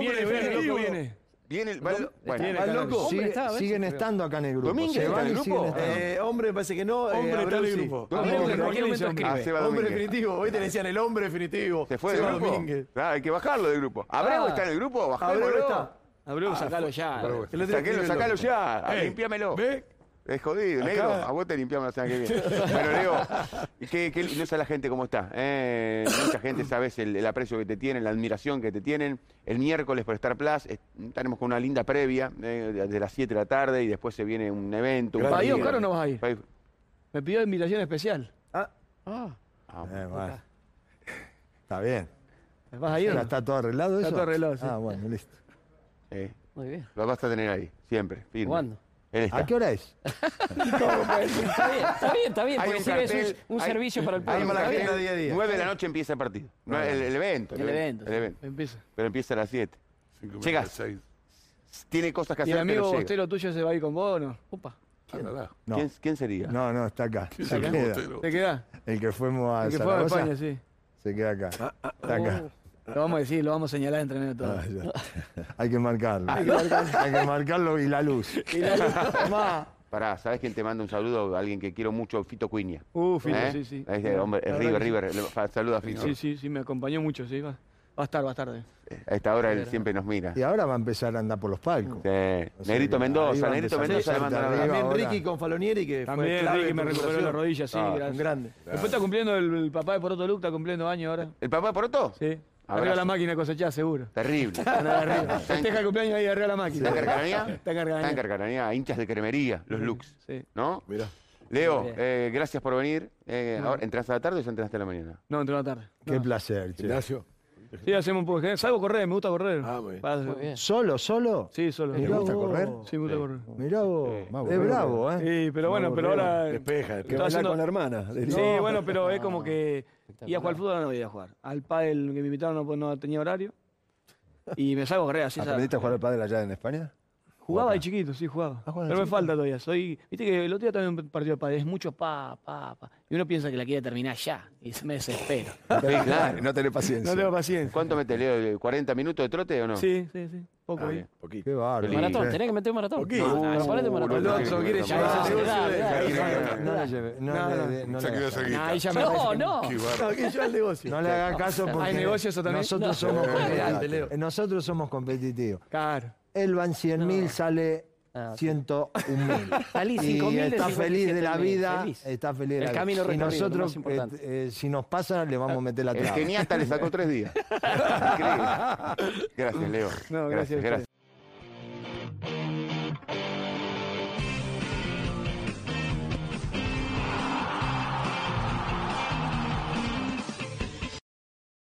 viene, viene, definitivo. viene. Viene el. va- Bueno, loco, Hombre, sigue- si siguen estando acá en el grupo. Domínguez está en el grupo. Eh, hombre, me parece que no. eh, Hombre está en Abreu el sí. grupo. ¿Dónde Abreu, está? ¿en cualquier momento Ah, escribe. Hombre definitivo. Hoy te decían el hombre definitivo. ¿Se fue del grupo? Domínguez. Claro, hay que bajarlo del grupo. ¿Abreu Ah. está en el grupo? Abreu está. Abreu, sacalo ya. Abreu. Sacalo escribirlo. ya. Eh, Limpiámelo. ¿Ve? Es jodido, negro. A vos te limpiamos la semana que viene. bueno, Leo, ¿qué, qué, no sé la gente cómo está. eh? mucha gente sabes el, el aprecio que te tienen, la admiración que te tienen. El miércoles por Star Plus eh, estaremos con una linda previa eh, de, las 7 de la tarde y después se viene un evento. un ¿Vas a ir, partido. Oscar, o no vas a ir? Me pidió invitación especial. Ah, Ah, Eh, bueno. Está bien. ¿Vas a ir está todo arreglado Está eso? todo arreglado, sí. Ah, bueno, listo. eh, Muy bien. lo vas a tener ahí, siempre, firme. ¿Cuándo? Él está. ¿A qué hora es? Está bien, está bien, está bien. Hay Porque un cartel, un, un hay- servicio para el Hay agenda día a día. 9 de la noche empieza el partido. No, el, el evento. El evento, sí. el. Empieza. Pero empieza a las 7. Llegas. 56. Tiene cosas que ¿Y el hacer, pero amigo llega. bostero tuyo se va a ir con vos o no? Upa. Ah. No. ¿Quién, quién sería? No, no, está acá. ¿Qué es Se el queda. bostero? ¿Te quedás? El que fuimos a El que fue a Zaragoza, España, sí. se queda acá. Está acá. Lo vamos a decir, lo vamos a señalar entre medio de todo. Ah. Hay que marcarlo. Hay que marcarlo y la luz. Y la luz, tomá. Pará, ¿sabes quién te manda un saludo? Alguien que quiero mucho, Fito Cuiña. Uh, Fito, ¿Eh? sí, sí. Es, hombre, es La River, River. Saluda a Fito. Sí, sí, sí, me acompañó mucho, sí. Va, va a estar, va a estar. A esta hora él siempre nos mira. Y ahora va a empezar a andar por los palcos. Sí. O sea Negrito Mendoza, Negrito Mendoza le manda abrazo. también ahora. Ricky con Falonieri, que fue También clave Ricky me recuperó la rodilla, sí, Ah, grande. Después está cumpliendo el, el papá de Poroto Luke, está cumpliendo años ahora. ¿El papá de Poroto? Sí. Abrazo. Arriba la máquina cosechada, seguro. Terrible. Festeja el cumpleaños ahí arriba la máquina. ¿Está en Carcaranía? Está en Está en Carcaranía. Carcaranía, hinchas de cremería, los looks. Sí. ¿No? Mirá. Leo, eh, gracias por venir. Eh, ahora, ¿Entras a la tarde o ya entraste a la mañana? No, entró la tarde. Qué placer, che. Ignacio. Sí, hacemos un poco de Salgo a correr, me gusta correr. Ah, muy bien. Para- Muy bien. ¿Solo, solo? Sí, solo. ¿Te gusta vos. correr? Sí, me gusta correr. Mirá vos. Sí. Es bravo, ¿eh? Sí, pero bueno, pero ahora. Despeja, Que despeja. Está bailar haciendo- con la hermana. Sí, bueno, pero es como que. Y a jugar al fútbol no iba a jugar. Al pádel que me invitaron no, pues, no tenía horario. Y me salgo a correr así. ¿sabes? ¿Aprendiste a jugar al padre allá en España? Jugaba de chiquito, sí, jugaba. Ah, Pero me chiquito. falta todavía. Soy, viste que el otro día también un partido de pádel es mucho pa, pa, pa. Y uno piensa que la quiere terminar ya. Y se me desespera. Sí, claro. No tenés paciencia. No tengo paciencia. ¿Cuánto mete, Leo? ¿40 minutos de trote o no? Sí, sí, sí. Poco Ah, ahí. Poquito. Qué bárbaro. Maratón, tenés que meter un maratón. Poquito. No, no, ponete un maratón. no, El otro quiere llevar no, negocio de- no, no, No le lleve, no, No, no. me que- yo al negocio. No le haga caso porque ¿Hay negocio eso también? Eh, Nosotros somos competitivos. Claro. Él van 100 mil, sale Ah, 101 mil. Salí Y 5.000 de está feliz de la 57.000, vida. feliz. Está feliz de El la camino vida. Y recorrido, lo nosotros, más importante. eh, eh, si nos pasa, le vamos a meter la El traba. geniasta le sacó tres días. Increíble. Gracias, Leo. No, gracias a ustedes.